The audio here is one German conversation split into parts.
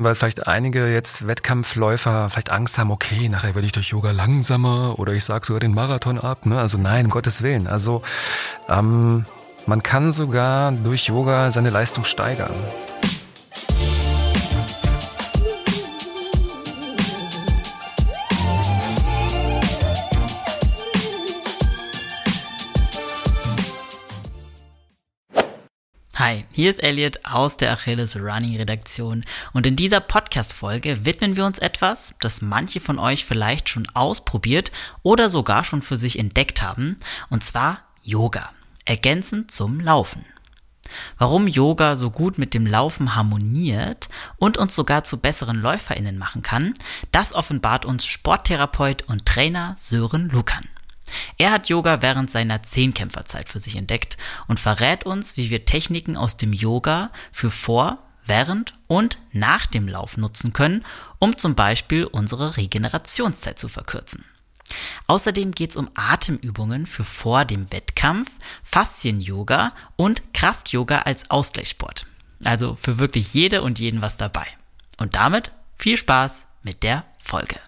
weil vielleicht einige jetzt Wettkampfläufer vielleicht Angst haben, okay, nachher werde ich durch Yoga langsamer oder ich sage sogar den Marathon ab. Ne? Also nein, um Gottes Willen. Also ähm, man kann sogar durch Yoga seine Leistung steigern. Hi, hier ist Elliot aus der Achilles Running Redaktion und in dieser Podcast-Folge widmen wir uns etwas, das manche von euch vielleicht schon ausprobiert oder sogar schon für sich entdeckt haben, und zwar Yoga, ergänzend zum Laufen. Warum Yoga so gut mit dem Laufen harmoniert und uns sogar zu besseren LäuferInnen machen kann, das offenbart uns Sporttherapeut und Trainer Sören Lukan. Er hat Yoga während seiner Zehnkämpferzeit für sich entdeckt und verrät uns, wie wir Techniken aus dem Yoga für vor, während und nach dem Lauf nutzen können, um zum Beispiel unsere Regenerationszeit zu verkürzen. Außerdem geht es um Atemübungen für vor dem Wettkampf, Faszien-Yoga und Kraft-Yoga als Ausgleichssport. Also für wirklich jede und jeden was dabei. Und damit viel Spaß mit der Folge.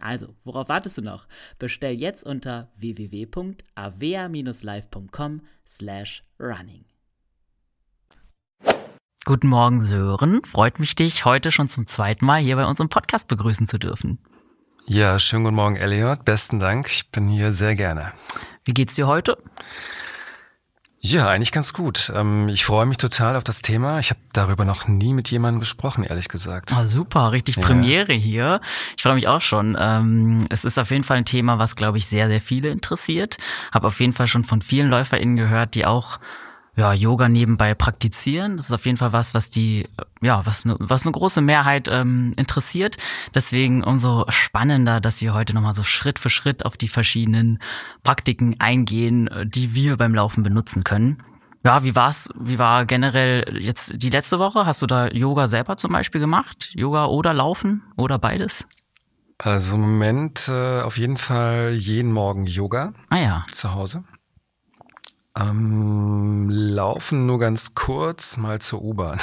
Also, worauf wartest du noch? Bestell jetzt unter www.avea-live.com slash running. Guten Morgen, Sören. Freut mich, dich heute schon zum zweiten Mal hier bei uns im Podcast begrüßen zu dürfen. Ja, schönen guten Morgen, Elliot. Besten Dank. Ich bin hier sehr gerne. Wie geht's dir heute? Ja, eigentlich ganz gut. Ähm, ich freue mich total auf das Thema. Ich habe darüber noch nie mit jemandem gesprochen, ehrlich gesagt. Oh, super, richtig Premiere ja. hier. Ich freue mich auch schon. Ähm, es ist auf jeden Fall ein Thema, was, glaube ich, sehr, sehr viele interessiert. Habe auf jeden Fall schon von vielen LäuferInnen gehört, die auch ja, Yoga nebenbei praktizieren. Das ist auf jeden Fall was, was die, ja, was eine, was eine große Mehrheit ähm, interessiert. Deswegen umso spannender, dass wir heute nochmal so Schritt für Schritt auf die verschiedenen Praktiken eingehen, die wir beim Laufen benutzen können. Ja, wie war's? Wie war generell jetzt die letzte Woche? Hast du da Yoga selber zum Beispiel gemacht? Yoga oder Laufen oder beides? Also im Moment äh, auf jeden Fall jeden Morgen Yoga. Ah ja. Zu Hause. Ähm, laufen nur ganz kurz mal zur U-Bahn.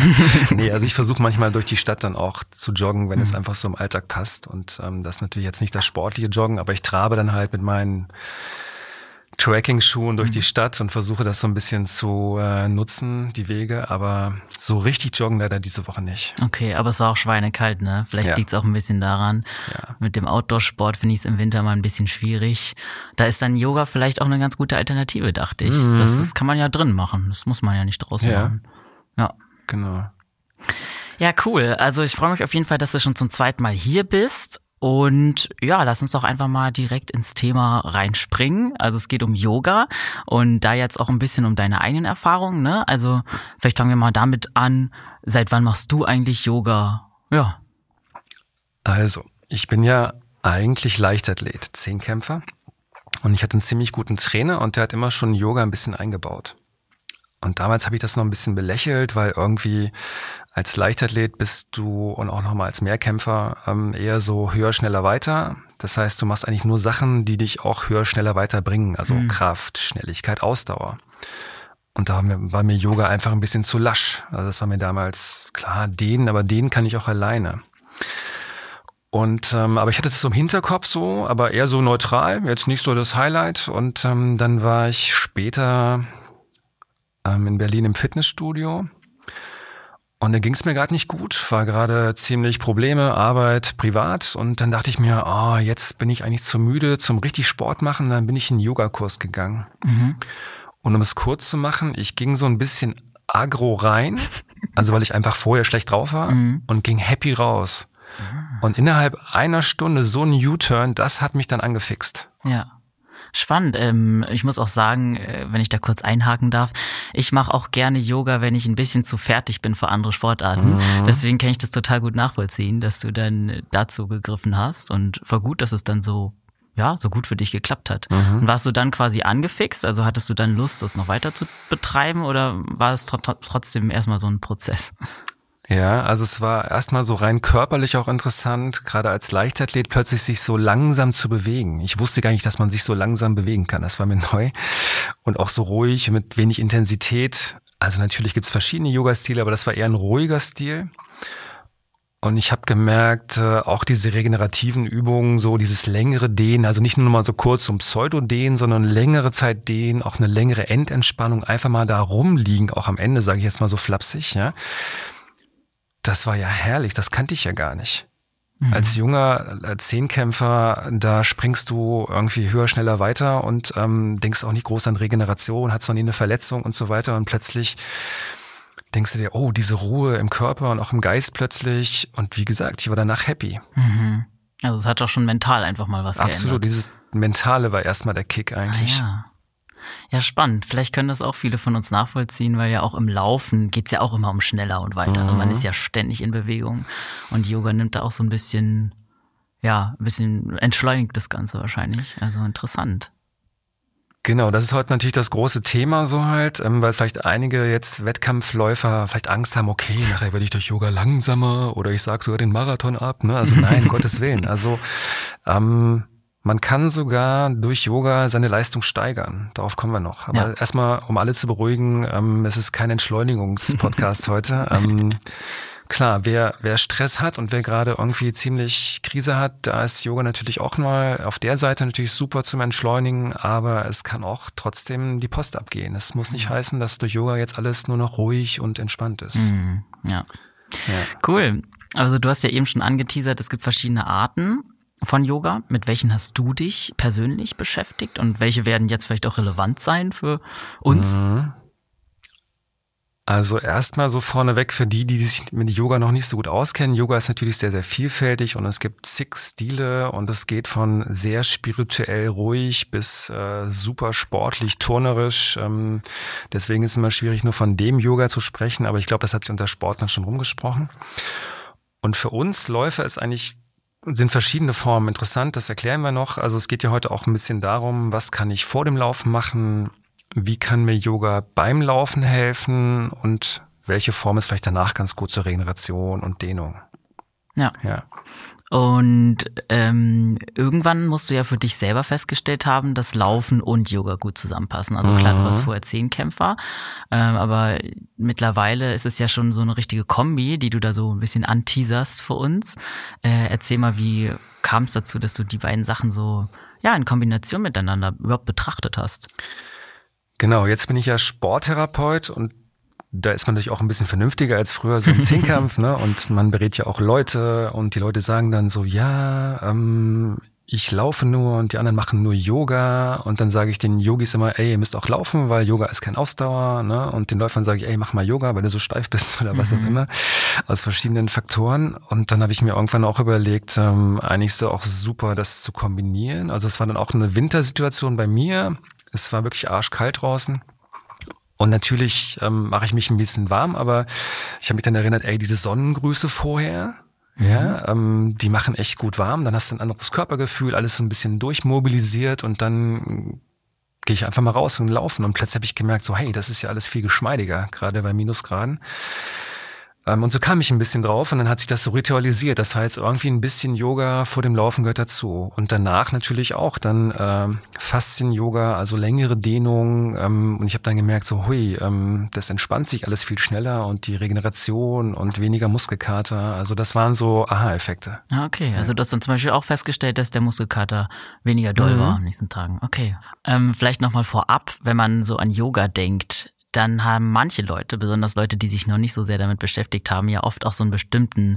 nee, also ich versuche manchmal durch die Stadt dann auch zu joggen, wenn mhm. es einfach so im Alltag passt. Und ähm, das ist natürlich jetzt nicht das sportliche Joggen, aber ich trabe dann halt mit meinen Tracking-Schuhen durch die mhm. Stadt und versuche das so ein bisschen zu äh, nutzen, die Wege, aber so richtig joggen leider diese Woche nicht. Okay, aber es war auch schweinekalt, ne? Vielleicht ja. liegt es auch ein bisschen daran. Ja. Mit dem Outdoor-Sport finde ich es im Winter mal ein bisschen schwierig. Da ist dann Yoga vielleicht auch eine ganz gute Alternative, dachte ich. Mhm. Das, das kann man ja drin machen. Das muss man ja nicht draußen ja. machen. Ja. Genau. Ja, cool. Also ich freue mich auf jeden Fall, dass du schon zum zweiten Mal hier bist. Und ja, lass uns doch einfach mal direkt ins Thema reinspringen. Also es geht um Yoga und da jetzt auch ein bisschen um deine eigenen Erfahrungen. Ne? Also vielleicht fangen wir mal damit an. Seit wann machst du eigentlich Yoga? Ja. Also, ich bin ja eigentlich Leichtathlet, Zehnkämpfer. Und ich hatte einen ziemlich guten Trainer und der hat immer schon Yoga ein bisschen eingebaut. Und damals habe ich das noch ein bisschen belächelt, weil irgendwie als Leichtathlet bist du und auch nochmal als Mehrkämpfer ähm, eher so höher, schneller, weiter. Das heißt, du machst eigentlich nur Sachen, die dich auch höher, schneller weiterbringen. Also mhm. Kraft, Schnelligkeit, Ausdauer. Und da war mir Yoga einfach ein bisschen zu lasch. Also das war mir damals klar, den, aber den kann ich auch alleine. Und ähm, aber ich hatte es so im Hinterkopf so, aber eher so neutral, jetzt nicht so das Highlight. Und ähm, dann war ich später ähm, in Berlin im Fitnessstudio. Und da ging es mir gerade nicht gut, war gerade ziemlich Probleme, Arbeit, privat. Und dann dachte ich mir, oh, jetzt bin ich eigentlich zu müde zum richtig Sport machen. Dann bin ich in einen Yogakurs gegangen. Mhm. Und um es kurz zu machen, ich ging so ein bisschen agro rein, also weil ich einfach vorher schlecht drauf war mhm. und ging happy raus. Und innerhalb einer Stunde so ein U-Turn, das hat mich dann angefixt. Ja. Spannend. Ähm, ich muss auch sagen, äh, wenn ich da kurz einhaken darf, ich mache auch gerne Yoga, wenn ich ein bisschen zu fertig bin für andere Sportarten. Mhm. Deswegen kann ich das total gut nachvollziehen, dass du dann dazu gegriffen hast. Und war gut, dass es dann so ja, so gut für dich geklappt hat. Mhm. Und warst du dann quasi angefixt? Also hattest du dann Lust, das noch weiter zu betreiben oder war es trotzdem erstmal so ein Prozess? Ja, also es war erstmal so rein körperlich auch interessant, gerade als Leichtathlet plötzlich sich so langsam zu bewegen. Ich wusste gar nicht, dass man sich so langsam bewegen kann. Das war mir neu. Und auch so ruhig, mit wenig Intensität. Also natürlich gibt's verschiedene Yoga-Stile, aber das war eher ein ruhiger Stil. Und ich habe gemerkt, äh, auch diese regenerativen Übungen, so dieses längere Dehnen, also nicht nur mal so kurz um Pseudo-Dehnen, sondern längere Zeit Dehnen, auch eine längere Endentspannung, einfach mal da rumliegen, auch am Ende, sage ich jetzt mal so flapsig, ja das war ja herrlich, das kannte ich ja gar nicht. Mhm. Als junger äh, Zehnkämpfer, da springst du irgendwie höher, schneller weiter und ähm, denkst auch nicht groß an Regeneration, hast noch nie eine Verletzung und so weiter und plötzlich denkst du dir, oh, diese Ruhe im Körper und auch im Geist plötzlich und wie gesagt, ich war danach happy. Mhm. Also es hat doch schon mental einfach mal was Absolut, geändert. dieses Mentale war erstmal der Kick eigentlich. Ah, ja. Ja, spannend. Vielleicht können das auch viele von uns nachvollziehen, weil ja auch im Laufen geht's ja auch immer um schneller und weiter. Mhm. man ist ja ständig in Bewegung. Und Yoga nimmt da auch so ein bisschen, ja, ein bisschen entschleunigt das Ganze wahrscheinlich. Also interessant. Genau, das ist heute natürlich das große Thema so halt, ähm, weil vielleicht einige jetzt Wettkampfläufer vielleicht Angst haben, okay, nachher werde ich durch Yoga langsamer oder ich sag sogar den Marathon ab. Ne? Also nein, Gottes Willen. Also ähm, man kann sogar durch Yoga seine Leistung steigern. Darauf kommen wir noch. Aber ja. erstmal, um alle zu beruhigen, ähm, es ist kein Entschleunigungspodcast heute. Ähm, klar, wer, wer Stress hat und wer gerade irgendwie ziemlich Krise hat, da ist Yoga natürlich auch mal auf der Seite natürlich super zum Entschleunigen, aber es kann auch trotzdem die Post abgehen. Es muss nicht mhm. heißen, dass durch Yoga jetzt alles nur noch ruhig und entspannt ist. Mhm. Ja. ja. Cool. Also du hast ja eben schon angeteasert, es gibt verschiedene Arten von Yoga? Mit welchen hast du dich persönlich beschäftigt und welche werden jetzt vielleicht auch relevant sein für uns? Mhm. Also erstmal so vorneweg für die, die sich mit Yoga noch nicht so gut auskennen. Yoga ist natürlich sehr, sehr vielfältig und es gibt zig Stile und es geht von sehr spirituell ruhig bis äh, super sportlich, turnerisch. Ähm, deswegen ist es immer schwierig, nur von dem Yoga zu sprechen, aber ich glaube, das hat sich unter Sportlern schon rumgesprochen. Und für uns Läufer ist eigentlich sind verschiedene Formen interessant, das erklären wir noch. Also es geht ja heute auch ein bisschen darum, was kann ich vor dem Laufen machen, wie kann mir Yoga beim Laufen helfen und welche Form ist vielleicht danach ganz gut zur Regeneration und Dehnung. Ja. ja. Und ähm, irgendwann musst du ja für dich selber festgestellt haben, dass Laufen und Yoga gut zusammenpassen. Also klar, du warst mhm. vorher Zehnkämpfer, ähm, aber mittlerweile ist es ja schon so eine richtige Kombi, die du da so ein bisschen anteaserst für uns. Äh, erzähl mal, wie kam es dazu, dass du die beiden Sachen so ja in Kombination miteinander überhaupt betrachtet hast? Genau, jetzt bin ich ja Sporttherapeut und da ist man natürlich auch ein bisschen vernünftiger als früher so im Zehnkampf, ne? Und man berät ja auch Leute und die Leute sagen dann so, ja, ähm, ich laufe nur und die anderen machen nur Yoga und dann sage ich den Yogis immer, ey, ihr müsst auch laufen, weil Yoga ist kein Ausdauer, ne? Und den Läufern sage ich, ey, mach mal Yoga, weil du so steif bist oder was mhm. auch immer, aus verschiedenen Faktoren. Und dann habe ich mir irgendwann auch überlegt, ähm, eigentlich ist es auch super, das zu kombinieren. Also es war dann auch eine Wintersituation bei mir. Es war wirklich arschkalt draußen. Und natürlich ähm, mache ich mich ein bisschen warm, aber ich habe mich dann erinnert, ey, diese Sonnengrüße vorher, mhm. ja, ähm, die machen echt gut warm. Dann hast du ein anderes Körpergefühl, alles so ein bisschen durchmobilisiert und dann gehe ich einfach mal raus und laufen und plötzlich habe ich gemerkt, so hey, das ist ja alles viel geschmeidiger, gerade bei Minusgraden. Ähm, und so kam ich ein bisschen drauf und dann hat sich das so ritualisiert. Das heißt, irgendwie ein bisschen Yoga vor dem Laufen gehört dazu. Und danach natürlich auch dann ähm, Faszien-Yoga, also längere Dehnung. Ähm, und ich habe dann gemerkt, so hui, ähm, das entspannt sich alles viel schneller und die Regeneration und weniger Muskelkater. Also das waren so Aha-Effekte. Ah, okay, also du hast dann zum Beispiel auch festgestellt, dass der Muskelkater weniger doll mhm. war am nächsten Tagen. Okay. Ähm, vielleicht nochmal vorab, wenn man so an Yoga denkt, dann haben manche Leute, besonders Leute, die sich noch nicht so sehr damit beschäftigt haben, ja oft auch so einen bestimmten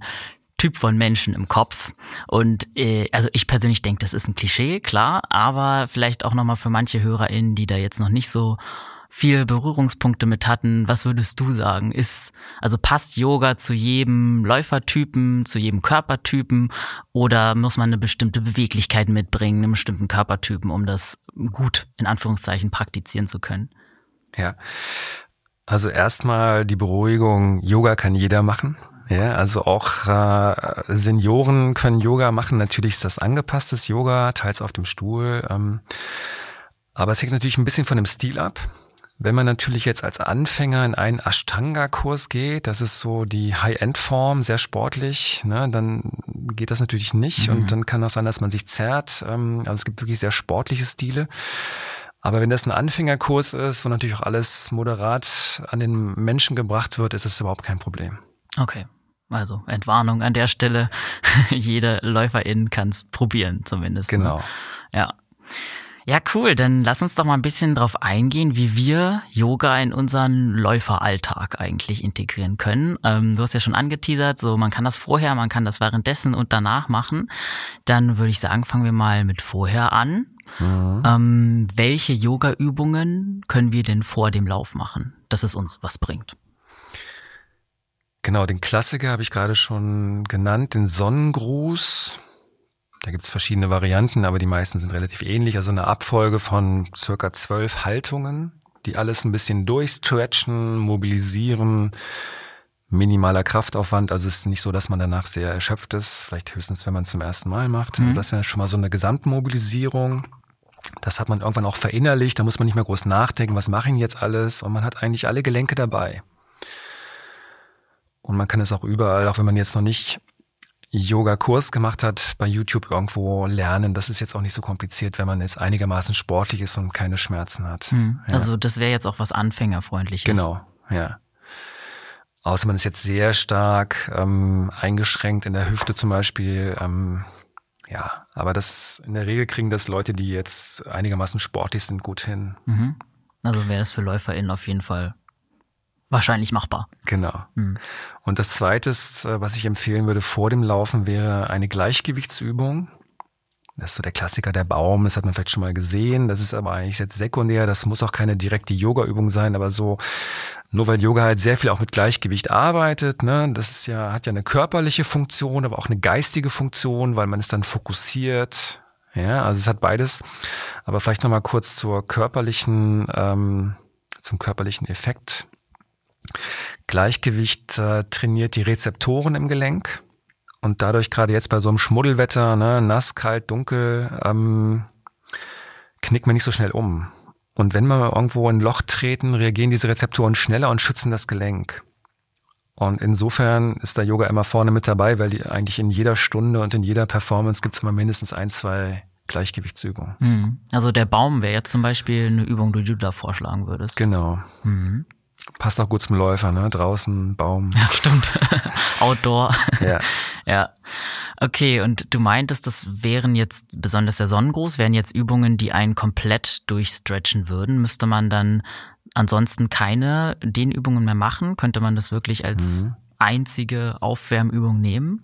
Typ von Menschen im Kopf. Und äh, also ich persönlich denke, das ist ein Klischee, klar, aber vielleicht auch nochmal für manche HörerInnen, die da jetzt noch nicht so viel Berührungspunkte mit hatten, was würdest du sagen? Ist, also passt Yoga zu jedem Läufertypen, zu jedem Körpertypen oder muss man eine bestimmte Beweglichkeit mitbringen, einen bestimmten Körpertypen, um das gut in Anführungszeichen praktizieren zu können? Ja. Also erstmal die Beruhigung, Yoga kann jeder machen. Ja, also auch äh, Senioren können Yoga machen. Natürlich ist das angepasstes Yoga, teils auf dem Stuhl. Ähm, aber es hängt natürlich ein bisschen von dem Stil ab. Wenn man natürlich jetzt als Anfänger in einen Ashtanga-Kurs geht, das ist so die High-End-Form, sehr sportlich, ne, dann geht das natürlich nicht. Mhm. Und dann kann auch sein, dass man sich zerrt. Ähm, also es gibt wirklich sehr sportliche Stile. Aber wenn das ein Anfängerkurs ist, wo natürlich auch alles moderat an den Menschen gebracht wird, ist es überhaupt kein Problem. Okay. Also Entwarnung an der Stelle. Jede Läuferin kann es probieren, zumindest. Ne? Genau. Ne? Ja. Ja, cool. Dann lass uns doch mal ein bisschen drauf eingehen, wie wir Yoga in unseren Läuferalltag eigentlich integrieren können. Ähm, du hast ja schon angeteasert, so man kann das vorher, man kann das währenddessen und danach machen. Dann würde ich sagen, fangen wir mal mit vorher an. Mhm. Ähm, welche Yoga-Übungen können wir denn vor dem Lauf machen, dass es uns was bringt? Genau, den Klassiker habe ich gerade schon genannt, den Sonnengruß. Da gibt es verschiedene Varianten, aber die meisten sind relativ ähnlich. Also eine Abfolge von circa zwölf Haltungen, die alles ein bisschen durchstretchen, mobilisieren, minimaler Kraftaufwand. Also es ist nicht so, dass man danach sehr erschöpft ist, vielleicht höchstens, wenn man es zum ersten Mal macht. Mhm. Das wäre schon mal so eine Gesamtmobilisierung. Das hat man irgendwann auch verinnerlicht, da muss man nicht mehr groß nachdenken, was mache ich jetzt alles und man hat eigentlich alle Gelenke dabei. Und man kann es auch überall, auch wenn man jetzt noch nicht Yoga-Kurs gemacht hat, bei YouTube irgendwo lernen. Das ist jetzt auch nicht so kompliziert, wenn man jetzt einigermaßen sportlich ist und keine Schmerzen hat. Hm. Ja. Also das wäre jetzt auch was Anfängerfreundliches. Genau, ja. Außer man ist jetzt sehr stark ähm, eingeschränkt in der Hüfte zum Beispiel. Ähm, ja, aber das in der Regel kriegen das Leute, die jetzt einigermaßen sportlich sind, gut hin. Mhm. Also wäre das für LäuferInnen auf jeden Fall wahrscheinlich machbar. Genau. Mhm. Und das Zweite, äh, was ich empfehlen würde vor dem Laufen, wäre eine Gleichgewichtsübung. Das ist so der Klassiker der Baum, das hat man vielleicht schon mal gesehen. Das ist aber eigentlich jetzt sekundär, das muss auch keine direkte Yoga-Übung sein, aber so, nur weil Yoga halt sehr viel auch mit Gleichgewicht arbeitet, ne, das ist ja, hat ja eine körperliche Funktion, aber auch eine geistige Funktion, weil man ist dann fokussiert. Ja, also es hat beides. Aber vielleicht nochmal kurz zur körperlichen, ähm, zum körperlichen Effekt. Gleichgewicht äh, trainiert die Rezeptoren im Gelenk und dadurch gerade jetzt bei so einem Schmuddelwetter, ne, nass, kalt, dunkel, ähm, knickt man nicht so schnell um. Und wenn wir irgendwo in ein Loch treten, reagieren diese Rezeptoren schneller und schützen das Gelenk. Und insofern ist da Yoga immer vorne mit dabei, weil die eigentlich in jeder Stunde und in jeder Performance gibt's immer mindestens ein, zwei Gleichgewichtsübungen. Mhm. Also der Baum wäre jetzt zum Beispiel eine Übung, die du da vorschlagen würdest. Genau. Mhm. Passt auch gut zum Läufer, ne? Draußen, Baum. Ja, stimmt. Outdoor. ja. ja. Okay, und du meintest, das wären jetzt, besonders der Sonnengruß, wären jetzt Übungen, die einen komplett durchstretchen würden. Müsste man dann ansonsten keine Dehnübungen mehr machen? Könnte man das wirklich als mhm. einzige Aufwärmübung nehmen?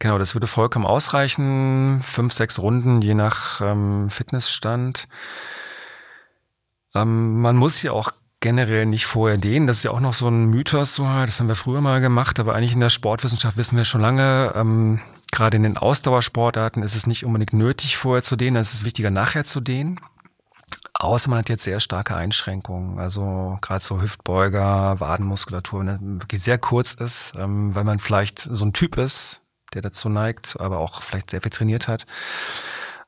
Genau, das würde vollkommen ausreichen. Fünf, sechs Runden, je nach ähm, Fitnessstand. Ähm, man muss ja auch generell nicht vorher dehnen. Das ist ja auch noch so ein Mythos, so, das haben wir früher mal gemacht, aber eigentlich in der Sportwissenschaft wissen wir schon lange, ähm, gerade in den Ausdauersportarten ist es nicht unbedingt nötig, vorher zu dehnen, es ist wichtiger, nachher zu dehnen. Außer man hat jetzt sehr starke Einschränkungen, also gerade so Hüftbeuger, Wadenmuskulatur, wenn das wirklich sehr kurz ist, ähm, weil man vielleicht so ein Typ ist, der dazu neigt, aber auch vielleicht sehr viel trainiert hat.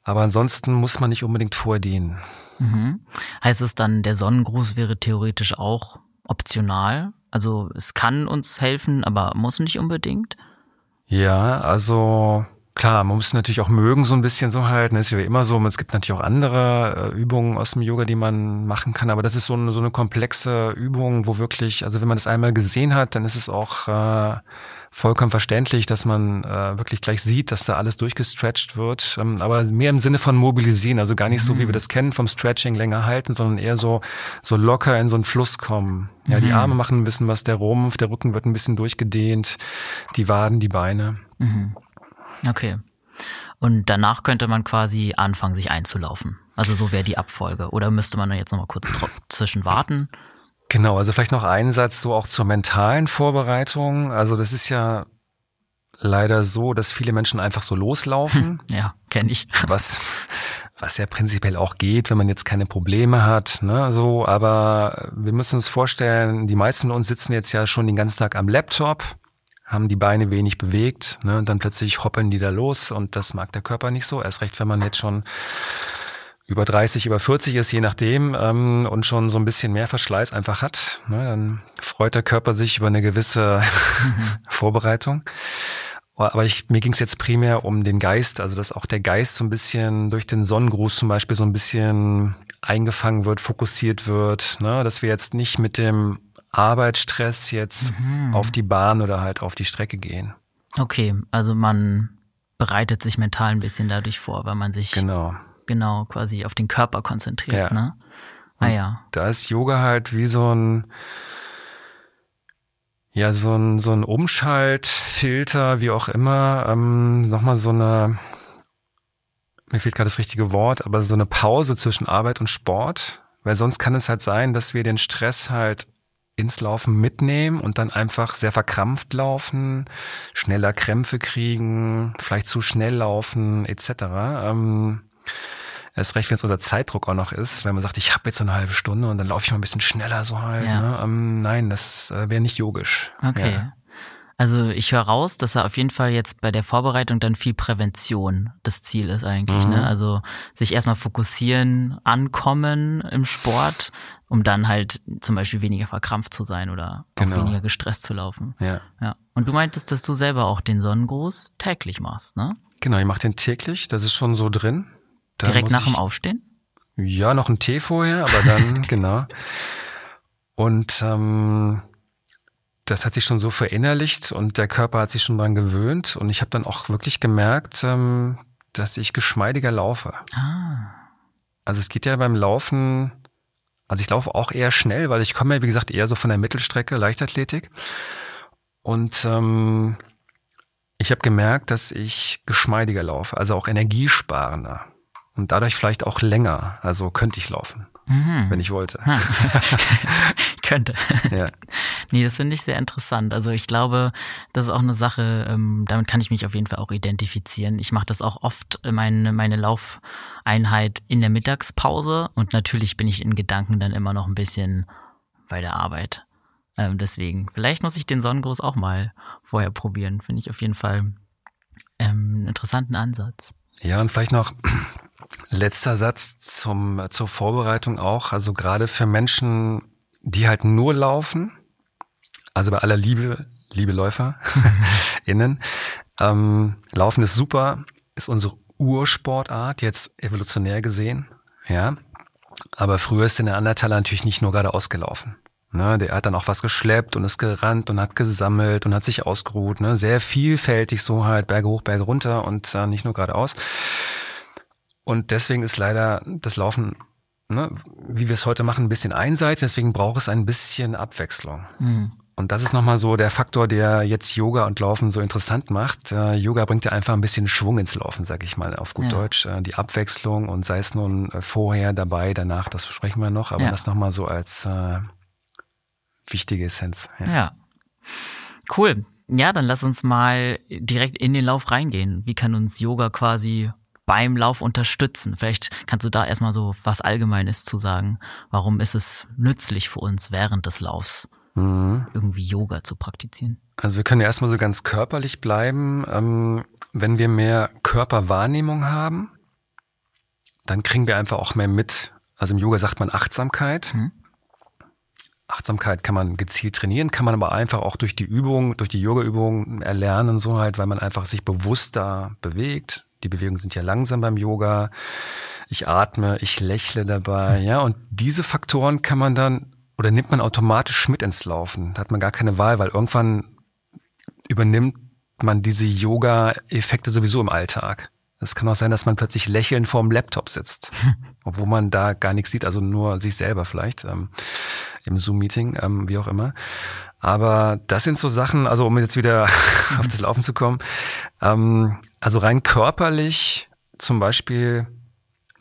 Aber ansonsten muss man nicht unbedingt vorher. Mhm. Heißt es dann, der Sonnengruß wäre theoretisch auch optional Also es kann uns helfen, aber muss nicht unbedingt. Ja, also klar, man muss natürlich auch mögen so ein bisschen so halten. ist ja immer so. Es gibt natürlich auch andere äh, Übungen aus dem Yoga, die man machen kann, aber das ist so eine, so eine komplexe Übung, wo wirklich, also wenn man das einmal gesehen hat, dann ist es auch äh, vollkommen verständlich, dass man äh, wirklich gleich sieht, dass da alles durchgestretcht wird. Ähm, aber mehr im Sinne von mobilisieren, also gar nicht mhm. so, wie wir mhm. das kennen, vom Stretching länger halten, sondern eher so, so locker in so einen Fluss kommen. Ja, mhm. die Arme machen ein bisschen was, der Rumpf, der Rücken wird ein bisschen durchgedehnt, die Waden, die Beine. Mhm. Okay. Und danach könnte man quasi anfangen, sich einzulaufen. Also so wäre die Abfolge. Oder müsste man da jetzt nochmal kurz zwischen warten? Genau, also vielleicht noch einen Satz so auch zur mentalen Vorbereitung. Also das ist ja leider so, dass viele Menschen einfach so loslaufen. Hm, ja, kenne ich. Was, was ja prinzipiell auch geht, wenn man jetzt keine Probleme hat, ne, so. Aber wir müssen uns vorstellen, die meisten von uns sitzen jetzt ja schon den ganzen Tag am Laptop, haben die Beine wenig bewegt, ne, und dann plötzlich hoppeln die da los und das mag der Körper nicht so. Erst recht, wenn man jetzt schon über 30, über 40 ist, je nachdem, ähm, und schon so ein bisschen mehr Verschleiß einfach hat, ne, dann freut der Körper sich über eine gewisse Vorbereitung. Aber ich, mir ging es jetzt primär um den Geist, also dass auch der Geist so ein bisschen durch den Sonnengruß zum Beispiel so ein bisschen eingefangen wird, fokussiert wird, ne, dass wir jetzt nicht mit dem Arbeitsstress jetzt mhm. auf die Bahn oder halt auf die Strecke gehen. Okay, also man bereitet sich mental ein bisschen dadurch vor, weil man sich genau genau quasi auf den Körper konzentriert. Ja. Ne? Ah ja. Da ist Yoga halt wie so ein ja, so ein, so ein Umschaltfilter, wie auch immer, ähm, nochmal so eine, mir fehlt gerade das richtige Wort, aber so eine Pause zwischen Arbeit und Sport, weil sonst kann es halt sein, dass wir den Stress halt ins Laufen mitnehmen und dann einfach sehr verkrampft laufen, schneller Krämpfe kriegen, vielleicht zu schnell laufen, etc. Ähm, Erst recht, wenn es unter Zeitdruck auch noch ist, wenn man sagt, ich habe jetzt so eine halbe Stunde und dann laufe ich mal ein bisschen schneller so halt. Ja. Ne? Ähm, nein, das äh, wäre nicht yogisch. Okay. Ja. Also ich höre raus, dass da auf jeden Fall jetzt bei der Vorbereitung dann viel Prävention das Ziel ist eigentlich. Ne? Mhm. Ne? Also sich erstmal fokussieren, ankommen im Sport, um dann halt zum Beispiel weniger verkrampft zu sein oder genau. auch weniger gestresst zu laufen. Ja. ja. Und du meintest, dass du selber auch den Sonnengruß täglich machst, ne? Genau, ich mache den täglich, das ist schon so drin. Da Direkt nach dem Aufstehen? Ja, noch ein Tee vorher, aber dann, genau. Und ähm, das hat sich schon so verinnerlicht und der Körper hat sich schon dran gewöhnt. Und ich habe dann auch wirklich gemerkt, ähm, dass ich geschmeidiger laufe. Ah. Also es geht ja beim Laufen, also ich laufe auch eher schnell, weil ich komme ja, wie gesagt, eher so von der Mittelstrecke, Leichtathletik. Und ähm, ich habe gemerkt, dass ich geschmeidiger laufe, also auch energiesparender und dadurch vielleicht auch länger. Also könnte ich laufen, mhm. wenn ich wollte. könnte. Ja. Nee, das finde ich sehr interessant. Also ich glaube, das ist auch eine Sache, ähm, damit kann ich mich auf jeden Fall auch identifizieren. Ich mache das auch oft, äh, meine, meine Laufeinheit in der Mittagspause und natürlich bin ich in Gedanken dann immer noch ein bisschen bei der Arbeit. Ähm, deswegen, vielleicht muss ich den Sonnengruß auch mal vorher probieren. Finde ich auf jeden Fall ähm, einen interessanten Ansatz. Ja, und vielleicht noch letzter Satz zum, zur Vorbereitung auch. Also gerade für Menschen, die halt nur laufen, also bei aller Liebe, liebe LäuferInnen, ähm, Laufen ist super, ist unsere Ursportart, jetzt evolutionär gesehen, ja. Aber früher ist der Neandertaler natürlich nicht nur gerade ausgelaufen. Ne, der hat dann auch was geschleppt und ist gerannt und hat gesammelt und hat sich ausgeruht. Ne, sehr vielfältig so halt Berge hoch, Berge runter und äh, nicht nur geradeaus. Und deswegen ist leider das Laufen, ne, wie wir es heute machen, ein bisschen einseitig. Deswegen braucht es ein bisschen Abwechslung. Mhm. Und das ist nochmal so der Faktor, der jetzt Yoga und Laufen so interessant macht. Äh, Yoga bringt ja einfach ein bisschen Schwung ins Laufen, sag ich mal, auf gut ja. Deutsch. Äh, die Abwechslung und sei es nun äh, vorher, dabei, danach, das besprechen wir noch, aber ja. das nochmal so als äh, wichtige Essenz. Ja. ja. Cool. Ja, dann lass uns mal direkt in den Lauf reingehen. Wie kann uns Yoga quasi beim Lauf unterstützen? Vielleicht kannst du da erstmal so was Allgemeines zu sagen. Warum ist es nützlich für uns während des Laufs, mhm. irgendwie Yoga zu praktizieren? Also wir können ja erstmal so ganz körperlich bleiben. Ähm, wenn wir mehr Körperwahrnehmung haben, dann kriegen wir einfach auch mehr mit. Also im Yoga sagt man Achtsamkeit. Mhm. Achtsamkeit kann man gezielt trainieren, kann man aber einfach auch durch die Übung, durch die Yoga-Übung erlernen, so halt, weil man einfach sich bewusster bewegt. Die Bewegungen sind ja langsam beim Yoga. Ich atme, ich lächle dabei, ja. Und diese Faktoren kann man dann oder nimmt man automatisch mit ins Laufen. Da hat man gar keine Wahl, weil irgendwann übernimmt man diese Yoga-Effekte sowieso im Alltag. Es kann auch sein, dass man plötzlich lächelnd vorm Laptop sitzt, obwohl man da gar nichts sieht, also nur sich selber vielleicht ähm, im Zoom-Meeting, ähm, wie auch immer. Aber das sind so Sachen, also um jetzt wieder auf das Laufen zu kommen, ähm, also rein körperlich zum Beispiel,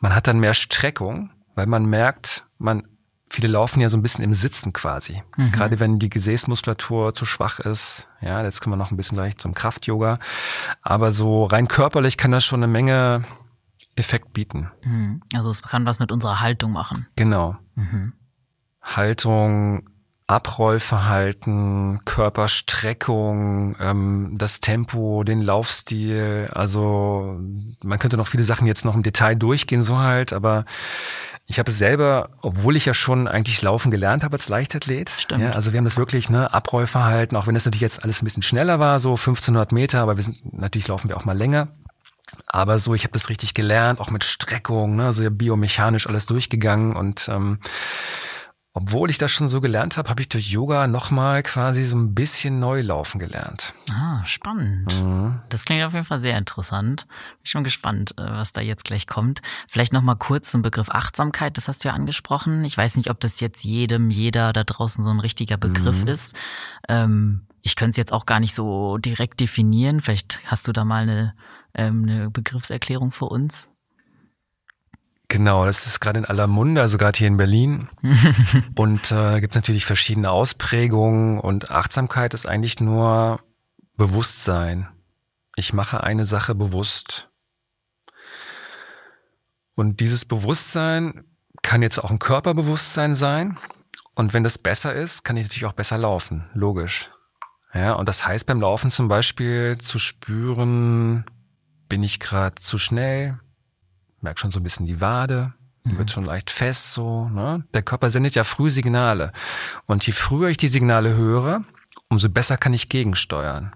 man hat dann mehr Streckung, weil man merkt, man viele laufen ja so ein bisschen im Sitzen quasi. Mhm. Gerade wenn die Gesäßmuskulatur zu schwach ist. Ja, jetzt kommen wir noch ein bisschen gleich zum Kraft-Yoga. Aber so rein körperlich kann das schon eine Menge Effekt bieten. Mhm. Also es kann was mit unserer Haltung machen. Genau. Mhm. Haltung, Abrollverhalten, Körperstreckung, ähm, das Tempo, den Laufstil. Also man könnte noch viele Sachen jetzt noch im Detail durchgehen, so halt, aber ich habe es selber, obwohl ich ja schon eigentlich laufen gelernt habe als Leichtathlet. Stimmt. Ja, also wir haben das wirklich, ne, Abrollverhalten, auch wenn das natürlich jetzt alles ein bisschen schneller war, so 1500 Meter, aber wir sind, natürlich laufen wir auch mal länger. Aber so, ich habe das richtig gelernt, auch mit Streckung, ne, also biomechanisch alles durchgegangen und ähm, obwohl ich das schon so gelernt habe, habe ich durch Yoga nochmal quasi so ein bisschen neu laufen gelernt. Ah, spannend. Mhm. Das klingt auf jeden Fall sehr interessant. Bin schon gespannt, äh, was da jetzt gleich kommt. Vielleicht nochmal kurz zum Begriff Achtsamkeit, das hast du ja angesprochen. Ich weiß nicht, ob das jetzt jedem, jeder da draußen so ein richtiger Begriff mhm. ist. Ähm, ich könnte es jetzt auch gar nicht so direkt definieren. Vielleicht hast du da mal eine, ähm, eine Begriffserklärung für uns. Genau, das ist gerade in aller Munde, also gerade hier in Berlin. und äh, da gibt es natürlich verschiedene Ausprägungen und Achtsamkeit ist eigentlich nur Bewusstsein. Ich mache eine Sache bewusst. Und dieses Bewusstsein kann jetzt auch ein Körperbewusstsein sein. Und wenn das besser ist, kann ich natürlich auch besser laufen, logisch. Ja, und das heißt beim Laufen zum Beispiel zu spüren, bin ich gerade zu schnell, merke schon so ein bisschen die Wade, die mhm. wird schon leicht fest so. Ne? Der Körper sendet ja früh Signale. Und je früher ich die Signale höre, umso besser kann ich gegensteuern.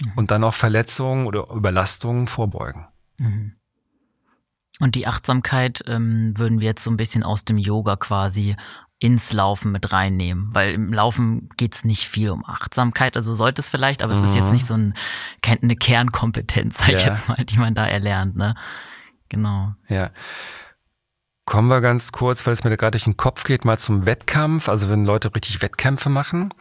Mhm. Und dann auch Verletzungen oder Überlastungen vorbeugen. Mhm. Und die Achtsamkeit ähm, würden wir jetzt so ein bisschen aus dem Yoga quasi ins Laufen mit reinnehmen, weil im Laufen geht's nicht viel um Achtsamkeit, also sollte es vielleicht, aber mhm. es ist jetzt mhm. nicht so ein, eine Kernkompetenz, sag ich ja. jetzt mal, die man da erlernt. Ne? Genau. Ja. Kommen wir ganz kurz, weil es mir gerade durch den Kopf geht, mal zum Wettkampf. Also wenn Leute richtig Wettkämpfe machen,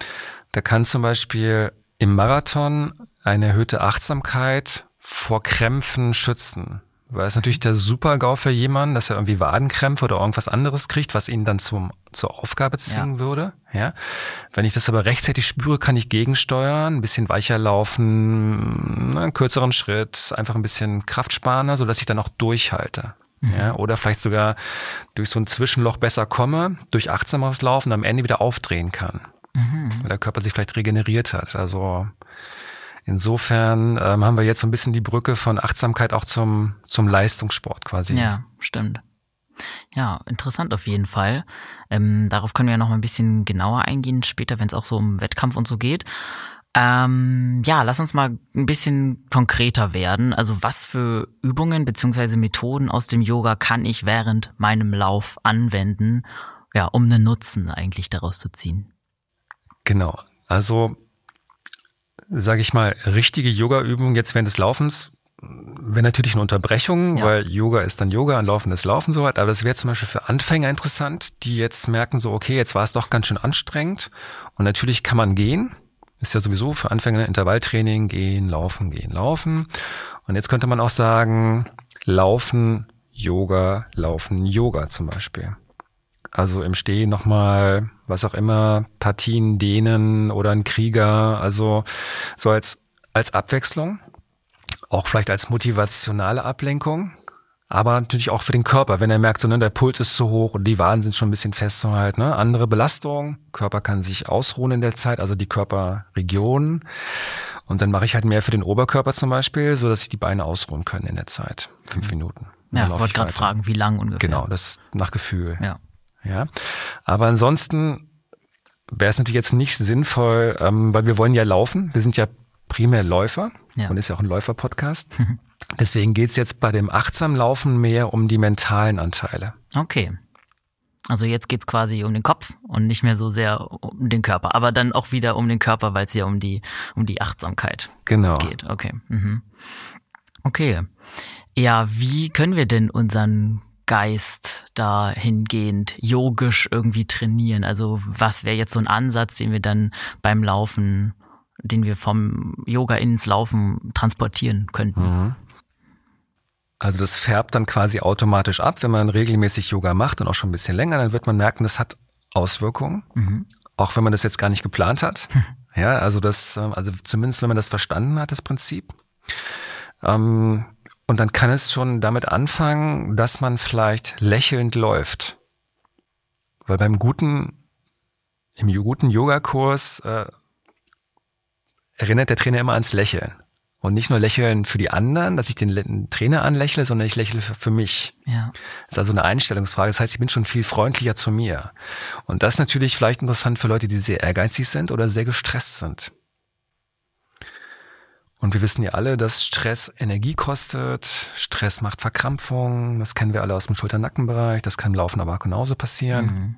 da kann zum Beispiel im Marathon eine erhöhte Achtsamkeit vor Krämpfen schützen. Weil es natürlich der Super-GAU für jemanden, dass er irgendwie Wadenkrämpfe oder irgendwas anderes kriegt, was ihn dann zum, zur Aufgabe zwingen ja. würde. Ja. Wenn ich das aber rechtzeitig spüre, kann ich gegensteuern, ein bisschen weicher laufen, einen kürzeren Schritt, einfach ein bisschen Kraft sparen, so dass ich dann auch durchhalte. Mhm. Ja, oder vielleicht sogar durch so ein Zwischenloch besser komme, durch achtsameres Laufen am Ende wieder aufdrehen kann. Mhm. Weil der Körper sich vielleicht regeneriert hat. Also Insofern ähm, haben wir jetzt so ein bisschen die Brücke von Achtsamkeit auch zum, zum Leistungssport quasi. Ja, stimmt. Ja, interessant auf jeden Fall. Ähm, darauf können wir ja noch mal ein bisschen genauer eingehen später, wenn es auch so um Wettkampf und so geht. Ähm, ja, lass uns mal ein bisschen konkreter werden. Also was für Übungen beziehungsweise Methoden aus dem Yoga kann ich während meinem Lauf anwenden, ja, um einen Nutzen eigentlich daraus zu ziehen? Genau. Also sage ich mal, richtige Yoga-Übung jetzt während des Laufens wäre natürlich eine Unterbrechung, ja. weil Yoga ist dann Yoga und Laufen ist Laufen so hat. Aber das wäre zum Beispiel für Anfänger interessant, die jetzt merken so, okay, jetzt war es doch ganz schön anstrengend. Und natürlich kann man gehen. Ist ja sowieso für Anfänger Intervalltraining, gehen, laufen, gehen, laufen. Und jetzt könnte man auch sagen, laufen, Yoga, laufen, Yoga zum Beispiel. Also im Stehen nochmal, was auch immer, Partien dehnen oder ein Krieger. Also so als, als Abwechslung. Auch vielleicht als motivationale Ablenkung. Aber natürlich auch für den Körper, wenn er merkt, so, ne, der Puls ist zu hoch und die Waden sind schon ein bisschen festzuhalten. Ne? Andere Belastung, Körper kann sich ausruhen in der Zeit, also die Körperregionen. Und dann mache ich halt mehr für den Oberkörper zum Beispiel, so dass sich die Beine ausruhen können in der Zeit. Fünf Minuten. Ja, ich wollte gerade fragen, wie lang ungefähr. Genau, das nach Gefühl. Ja. Ja. Aber ansonsten wäre es natürlich jetzt nicht sinnvoll, ähm, weil wir wollen ja laufen. Wir sind ja primär Läufer ja. und ist ja auch ein Läufer-Podcast. Deswegen geht's jetzt bei dem achtsamen Laufen mehr um die mentalen Anteile. Okay. Also jetzt geht's quasi um den Kopf und nicht mehr so sehr um den Körper, aber dann auch wieder um den Körper, weil es ja um die um die Achtsamkeit genau. geht. Okay. Mhm. Okay. Ja, wie können wir denn unseren Geist dahingehend yogisch irgendwie trainieren? Also was wäre jetzt so ein Ansatz, den wir dann beim Laufen, den wir vom Yoga ins Laufen transportieren könnten? Mhm. Also das färbt dann quasi automatisch ab, wenn man regelmäßig Yoga macht und auch schon ein bisschen länger, dann wird man merken, das hat Auswirkungen, mhm. auch wenn man das jetzt gar nicht geplant hat. Ja, also das, ähm, also zumindest wenn man das verstanden hat, das Prinzip. Ähm, und dann kann es schon damit anfangen, dass man vielleicht lächelnd läuft. Weil beim guten, im guten Yogakurs äh, erinnert der Trainer immer ans Lächeln. Und nicht nur lächeln für die anderen, dass ich den Trainer anlächle, sondern ich lächle für, mich. Ja. Das ist also eine Einstellungsfrage. Das heißt, ich bin schon viel freundlicher zu mir. Und das ist natürlich vielleicht interessant für Leute, die sehr ehrgeizig sind oder sehr gestresst sind. Und wir wissen ja alle, dass Stress Energie kostet. Stress macht Verkrampfung. Das kennen wir alle aus dem Schulter-Nackenbereich. Das kann im Laufen aber genauso passieren. Mhm.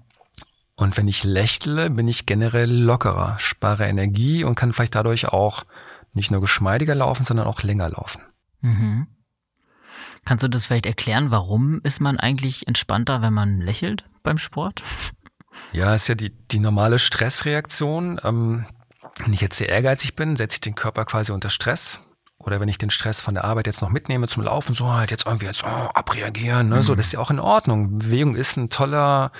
Und wenn ich lächle, bin ich generell lockerer, spare Energie und kann vielleicht dadurch auch nicht nur geschmeidiger laufen, sondern auch länger laufen. Mhm. Kannst du das vielleicht erklären, warum ist man eigentlich entspannter, wenn man lächelt beim Sport? Ja, ist ja die, die normale Stressreaktion. Ähm, wenn ich jetzt sehr ehrgeizig bin, setze ich den Körper quasi unter Stress. Oder wenn ich den Stress von der Arbeit jetzt noch mitnehme zum Laufen, so halt jetzt irgendwie jetzt oh, abreagieren, ne? Mhm. so das ist ja auch in Ordnung. Bewegung ist ein toller,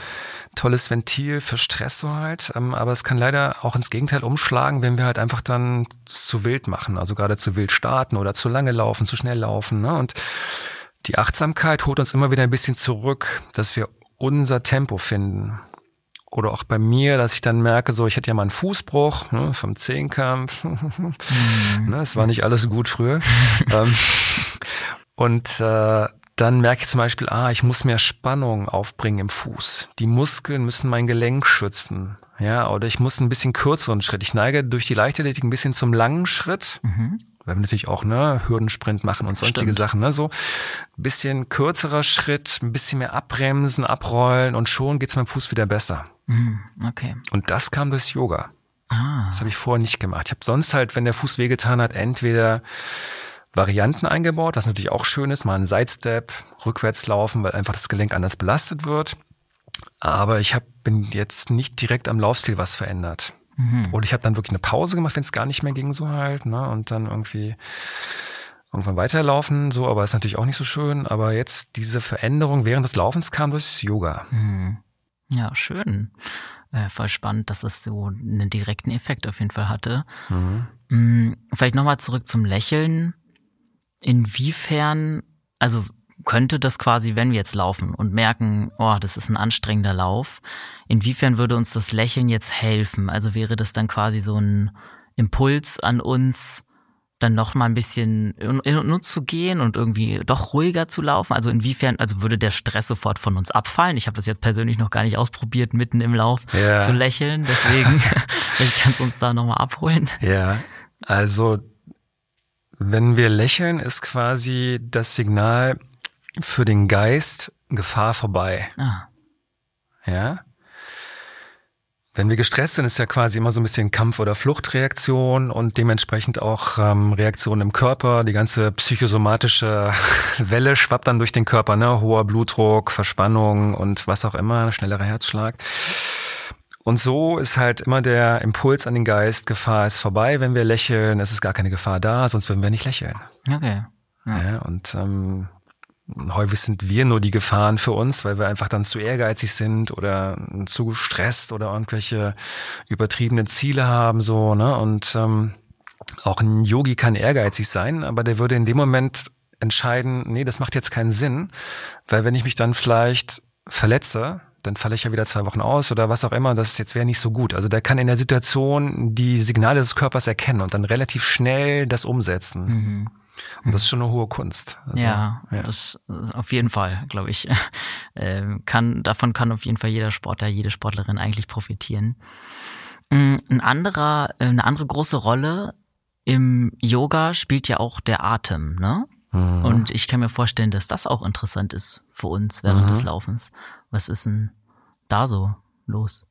tolles Ventil für Stress so halt, ähm, aber es kann leider auch ins Gegenteil umschlagen, wenn wir halt einfach dann zu wild machen, also gerade zu wild starten oder zu lange laufen, zu schnell laufen. Ne? Und die Achtsamkeit holt uns immer wieder ein bisschen zurück, dass wir unser Tempo finden oder auch bei mir, dass ich dann merke, so ich hatte ja mal einen Fußbruch ne, vom Zehnkampf. mhm. ne, es war nicht alles gut früher. ähm, und äh, dann merke ich zum Beispiel, ah, ich muss mehr Spannung aufbringen im Fuß. Die Muskeln müssen mein Gelenk schützen. Ja, oder ich muss ein bisschen kürzeren Schritt. Ich neige durch die Leichtathletik ein bisschen zum langen Schritt. Mhm weil wir natürlich auch ne, Hürdensprint machen und sonstige Stimmt. Sachen. Ne? So ein bisschen kürzerer Schritt, ein bisschen mehr abbremsen, abrollen und schon geht's meinem Fuß wieder besser. Mhm, okay. Und das kam durchs Yoga. Ah. Das habe ich vorher nicht gemacht. Ich habe sonst halt, wenn der Fuß wehgetan hat, entweder Varianten eingebaut, was natürlich auch schön ist, mal ein Sidestep, rückwärts laufen, weil einfach das Gelenk anders belastet wird. Aber ich hab, bin jetzt nicht direkt am Laufstil was verändert. Mhm. Und ich habe dann wirklich eine Pause gemacht, wenn es gar nicht mehr ging, so halt, ne? Und dann irgendwie irgendwann weiterlaufen, so, aber ist natürlich auch nicht so schön. Aber jetzt diese Veränderung während des Laufens kam durchs Yoga. Mhm. Ja, schön. Äh, voll spannend, dass es so einen direkten Effekt auf jeden Fall hatte. Mhm. Mhm, vielleicht nochmal zurück zum Lächeln. Inwiefern, also könnte das quasi, wenn wir jetzt laufen und merken, oh, das ist ein anstrengender Lauf, inwiefern würde uns das Lächeln jetzt helfen? Also wäre das dann quasi so ein Impuls an uns, dann noch mal ein bisschen in, uns zu gehen und irgendwie doch ruhiger zu laufen? Also inwiefern, also würde der Stress sofort von uns abfallen? Ich habe das jetzt persönlich noch gar nicht ausprobiert, mitten im Lauf ja. zu lächeln. Deswegen, ich kann es uns da nochmal abholen. Ja, also wenn wir lächeln, ist quasi das Signal für den Geist Gefahr vorbei. Ah. Ja. Wenn wir gestresst sind, ist ja quasi immer so ein bisschen Kampf- oder Fluchtreaktion und dementsprechend auch ähm, Reaktionen im Körper. Die ganze psychosomatische Welle schwappt dann durch den Körper, ne? Hoher Blutdruck, Verspannung und was auch immer, schnellerer Herzschlag. Und so ist halt immer der Impuls an den Geist, Gefahr ist vorbei, wenn wir lächeln, es ist gar keine Gefahr da, sonst würden wir nicht lächeln. Okay. Ja. ja und ähm, Häufig sind wir nur die Gefahren für uns, weil wir einfach dann zu ehrgeizig sind oder zu gestresst oder irgendwelche übertriebenen Ziele haben, so, ne? Und ähm, auch ein Yogi kann ehrgeizig sein, aber der würde in dem Moment entscheiden, nee, das macht jetzt keinen Sinn, weil wenn ich mich dann vielleicht verletze, dann falle ich ja wieder zwei Wochen aus oder was auch immer, das jetzt wäre nicht so gut. Also der kann in der Situation die Signale des Körpers erkennen und dann relativ schnell das umsetzen. Mhm. Und das ist schon eine hohe Kunst. Also, ja, ja, das auf jeden Fall, glaube ich. Äh, kann, davon kann auf jeden Fall jeder Sportler, jede Sportlerin eigentlich profitieren. Mm, ein anderer, äh, eine andere große Rolle im Yoga spielt ja auch der Atem, ne? Mhm. Und ich kann mir vorstellen, dass das auch interessant ist für uns während mhm. des Laufens. Was ist denn da so los?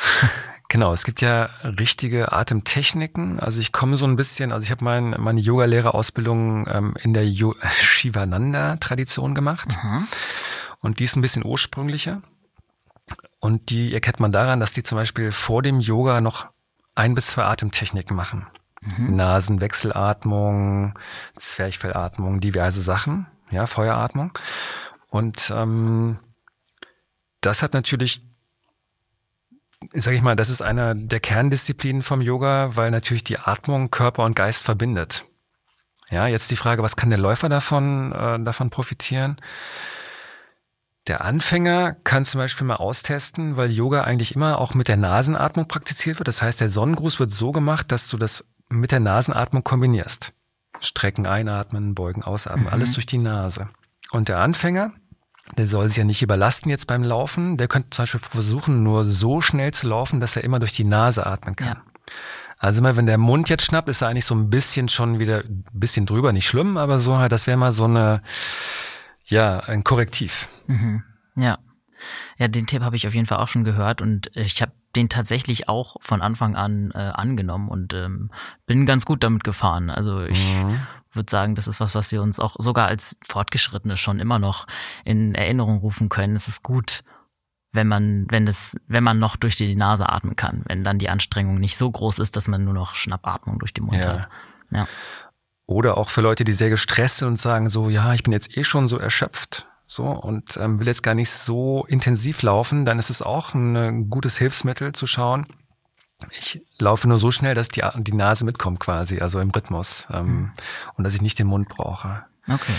Genau, es gibt ja richtige Atemtechniken. Also ich komme so ein bisschen, also ich habe mein, meine Yoga-Lehrerausbildung ähm, in der Shivananda-Tradition gemacht. Mhm. Und die ist ein bisschen ursprünglicher. Und die erkennt man daran, dass die zum Beispiel vor dem Yoga noch ein bis zwei Atemtechniken machen. Mhm. Nasenwechselatmung, Zwerchfellatmung, diverse Sachen, ja, Feueratmung. Und ähm, das hat natürlich sage ich mal, das ist einer der Kerndisziplinen vom Yoga, weil natürlich die Atmung Körper und Geist verbindet. Ja, jetzt die Frage, was kann der Läufer davon, äh, davon profitieren? Der Anfänger kann zum Beispiel mal austesten, weil Yoga eigentlich immer auch mit der Nasenatmung praktiziert wird. Das heißt, der Sonnengruß wird so gemacht, dass du das mit der Nasenatmung kombinierst. Strecken einatmen, beugen ausatmen, mhm. alles durch die Nase. Und der Anfänger, der soll sich ja nicht überlasten jetzt beim Laufen. Der könnte zum Beispiel versuchen, nur so schnell zu laufen, dass er immer durch die Nase atmen kann. Ja. Also mal, wenn der Mund jetzt schnappt, ist er eigentlich so ein bisschen schon wieder ein bisschen drüber, nicht schlimm, aber so halt, das wäre mal so eine, ja, ein Korrektiv. Mhm. Ja. Ja, den Tipp habe ich auf jeden Fall auch schon gehört und ich habe den tatsächlich auch von Anfang an äh, angenommen und ähm, bin ganz gut damit gefahren. Also ich mhm würde sagen, das ist was, was wir uns auch sogar als Fortgeschrittene schon immer noch in Erinnerung rufen können. Es ist gut, wenn man, wenn es, wenn man noch durch die Nase atmen kann, wenn dann die Anstrengung nicht so groß ist, dass man nur noch Schnappatmung durch den Mund ja. hat. Ja. Oder auch für Leute, die sehr gestresst sind und sagen so, ja, ich bin jetzt eh schon so erschöpft, so und ähm, will jetzt gar nicht so intensiv laufen, dann ist es auch ein gutes Hilfsmittel zu schauen, ich laufe nur so schnell, dass die, die Nase mitkommt quasi, also im Rhythmus. Ähm, mhm. Und dass ich nicht den Mund brauche. Okay.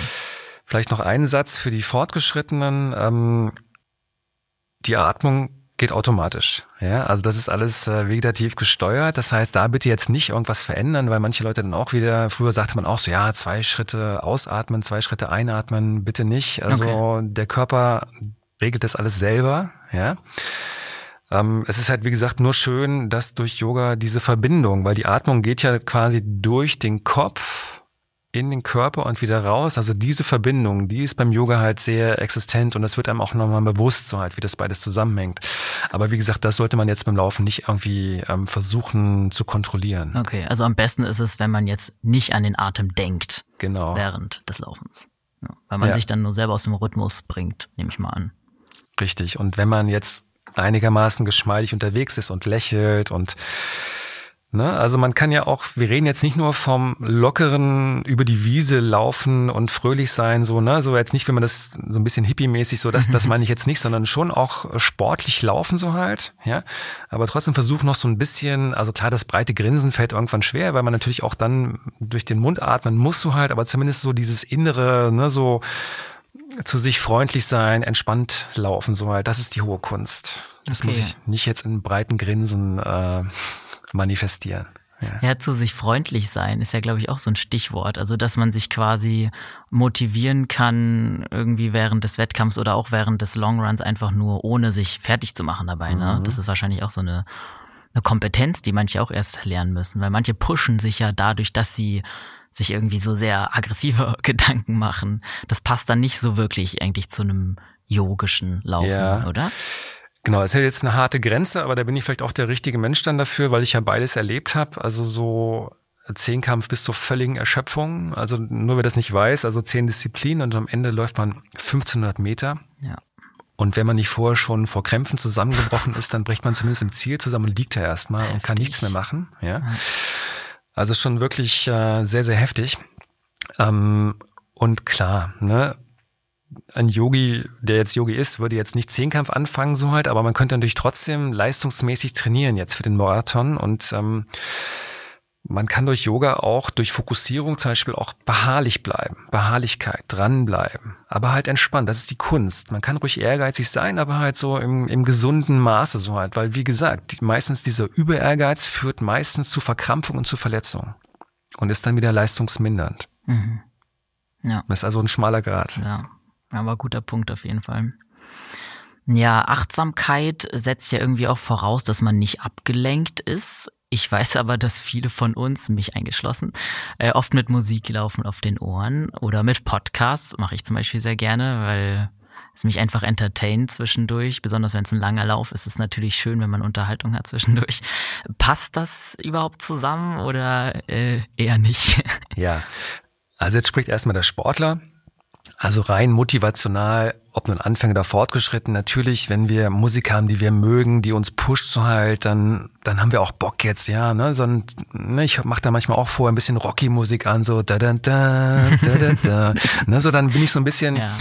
Vielleicht noch einen Satz für die Fortgeschrittenen. Ähm, die Atmung geht automatisch. Ja, also das ist alles äh, vegetativ gesteuert. Das heißt, da bitte jetzt nicht irgendwas verändern, weil manche Leute dann auch wieder, früher sagte man auch so, ja, zwei Schritte ausatmen, zwei Schritte einatmen, bitte nicht. Also okay. der Körper regelt das alles selber. Ja. Ähm, es ist halt, wie gesagt, nur schön, dass durch Yoga diese Verbindung, weil die Atmung geht ja quasi durch den Kopf in den Körper und wieder raus. Also diese Verbindung, die ist beim Yoga halt sehr existent und das wird einem auch nochmal bewusst, so halt, wie das beides zusammenhängt. Aber wie gesagt, das sollte man jetzt beim Laufen nicht irgendwie ähm, versuchen zu kontrollieren. Okay, also am besten ist es, wenn man jetzt nicht an den Atem denkt. Genau. Während des Laufens. Ja, weil man ja. sich dann nur selber aus dem Rhythmus bringt, nehme ich mal an. Richtig. Und wenn man jetzt einigermaßen geschmeidig unterwegs ist und lächelt und Ne? Also man kann ja auch, wir reden jetzt nicht nur vom lockeren über die Wiese laufen und fröhlich sein, so, ne, so jetzt nicht, wenn man das so ein bisschen hippie-mäßig, so, das, das meine ich jetzt nicht, sondern schon auch sportlich laufen so halt, ja. Aber trotzdem versuchen noch so ein bisschen, also klar, das breite Grinsen fällt irgendwann schwer, weil man natürlich auch dann durch den Mund atmen muss so halt, aber zumindest so dieses innere, ne, so zu sich freundlich sein, entspannt laufen, so halt, das ist die hohe Kunst. Das okay. muss ich nicht jetzt in breiten Grinsen äh, manifestieren. Ja. ja, zu sich freundlich sein ist ja, glaube ich, auch so ein Stichwort. Also, dass man sich quasi motivieren kann, irgendwie während des Wettkampfs oder auch während des Longruns einfach nur ohne sich fertig zu machen dabei. Ne? Mhm. Das ist wahrscheinlich auch so eine, eine Kompetenz, die manche auch erst lernen müssen, weil manche pushen sich ja dadurch, dass sie sich irgendwie so sehr aggressive Gedanken machen. Das passt dann nicht so wirklich eigentlich zu einem yogischen Laufen, ja. oder? Genau, es ist ja jetzt eine harte Grenze, aber da bin ich vielleicht auch der richtige Mensch dann dafür, weil ich ja beides erlebt habe. Also so Zehnkampf bis zur völligen Erschöpfung. Also nur wer das nicht weiß, also zehn Disziplinen und am Ende läuft man 1500 Meter. Ja. Und wenn man nicht vorher schon vor Krämpfen zusammengebrochen ist, dann bricht man zumindest im Ziel zusammen und liegt da erstmal und kann nichts mehr machen. Ja. Also schon wirklich äh, sehr, sehr heftig. Ähm, und klar, ne, ein Yogi, der jetzt Yogi ist, würde jetzt nicht Zehnkampf anfangen, so halt, aber man könnte natürlich trotzdem leistungsmäßig trainieren jetzt für den Marathon und ähm, man kann durch Yoga auch durch Fokussierung zum Beispiel auch beharrlich bleiben, Beharrlichkeit, dranbleiben, aber halt entspannt. Das ist die Kunst. Man kann ruhig ehrgeizig sein, aber halt so im, im gesunden Maße so halt, weil wie gesagt, die, meistens dieser Überehrgeiz führt meistens zu Verkrampfung und zu Verletzung und ist dann wieder leistungsmindernd. Mhm. Ja. Das ist also ein schmaler Grad. Ja, aber guter Punkt auf jeden Fall. Ja, Achtsamkeit setzt ja irgendwie auch voraus, dass man nicht abgelenkt ist. Ich weiß aber, dass viele von uns, mich eingeschlossen, äh, oft mit Musik laufen auf den Ohren oder mit Podcasts, mache ich zum Beispiel sehr gerne, weil es mich einfach entertaint zwischendurch. Besonders wenn es ein langer Lauf ist, ist es natürlich schön, wenn man Unterhaltung hat zwischendurch. Passt das überhaupt zusammen oder äh, eher nicht? Ja, also jetzt spricht erstmal der Sportler. Also rein motivational, ob nun Anfänger oder fortgeschritten, natürlich, wenn wir Musik haben, die wir mögen, die uns pusht so halt, dann, dann haben wir auch Bock jetzt, ja, ne, so ein, ne ich mach da manchmal auch vorher ein bisschen Rocky-Musik an, so da da da da da da, ne, so dann bin ich so ein bisschen ja.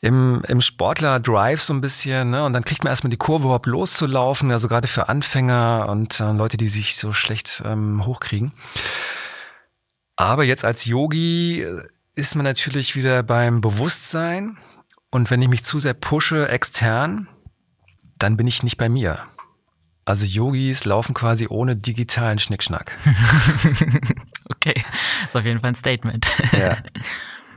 im, im Sportler-Drive so ein bisschen, ne, und dann kriegt man erstmal die Kurve überhaupt loszulaufen, also gerade für Anfänger und äh, Leute, die sich so schlecht ähm, hochkriegen. Aber jetzt als Yogi ist man natürlich wieder beim Bewusstsein. Und wenn ich mich zu sehr pushe extern, dann bin ich nicht bei mir. Also Yogis laufen quasi ohne digitalen Schnickschnack. okay, ist auf jeden Fall ein Statement. Ja.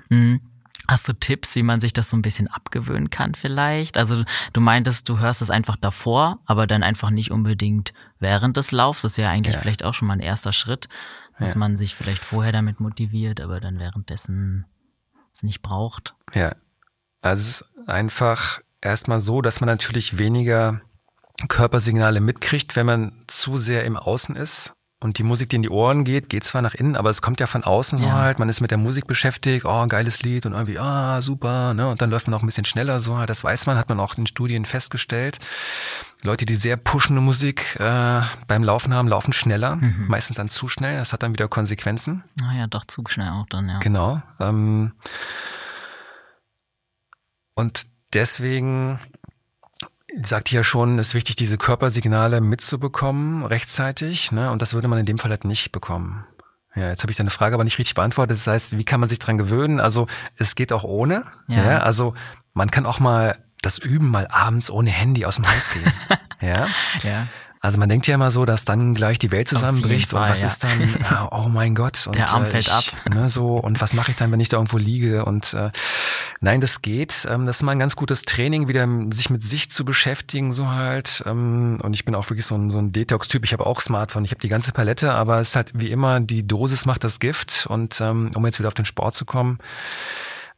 Hm. Hast du Tipps, wie man sich das so ein bisschen abgewöhnen kann vielleicht? Also du meintest, du hörst es einfach davor, aber dann einfach nicht unbedingt während des Laufs. Das ist ja eigentlich ja. vielleicht auch schon mal ein erster Schritt dass ja. man sich vielleicht vorher damit motiviert, aber dann währenddessen es nicht braucht. Ja, also es ist einfach erstmal so, dass man natürlich weniger Körpersignale mitkriegt, wenn man zu sehr im Außen ist. Und die Musik, die in die Ohren geht, geht zwar nach innen, aber es kommt ja von außen so ja. halt. Man ist mit der Musik beschäftigt, oh, geiles Lied und irgendwie, ah, super, ne? Und dann läuft man auch ein bisschen schneller so halt. Das weiß man, hat man auch in Studien festgestellt. Leute, die sehr pushende Musik äh, beim Laufen haben, laufen schneller, mhm. meistens dann zu schnell. Das hat dann wieder Konsequenzen. Ah ja, doch zu schnell auch dann, ja. Genau. Ähm, und deswegen sagt ja schon, es ist wichtig, diese Körpersignale mitzubekommen rechtzeitig. Ne? Und das würde man in dem Fall halt nicht bekommen. Ja, jetzt habe ich deine Frage aber nicht richtig beantwortet. Das heißt, wie kann man sich dran gewöhnen? Also es geht auch ohne. Ja. ja also man kann auch mal das üben, mal abends ohne Handy aus dem Haus gehen. ja. ja. Also man denkt ja immer so, dass dann gleich die Welt zusammenbricht Fall, und was ja. ist dann, oh mein Gott. Und, Der Arm äh, fällt ich, ab. Ne, so, und was mache ich dann, wenn ich da irgendwo liege? Und äh, nein, das geht. Ähm, das ist mal ein ganz gutes Training, wieder sich mit sich zu beschäftigen, so halt. Ähm, und ich bin auch wirklich so ein, so ein Detox-Typ. Ich habe auch Smartphone, ich habe die ganze Palette, aber es ist halt wie immer, die Dosis macht das Gift. Und ähm, um jetzt wieder auf den Sport zu kommen,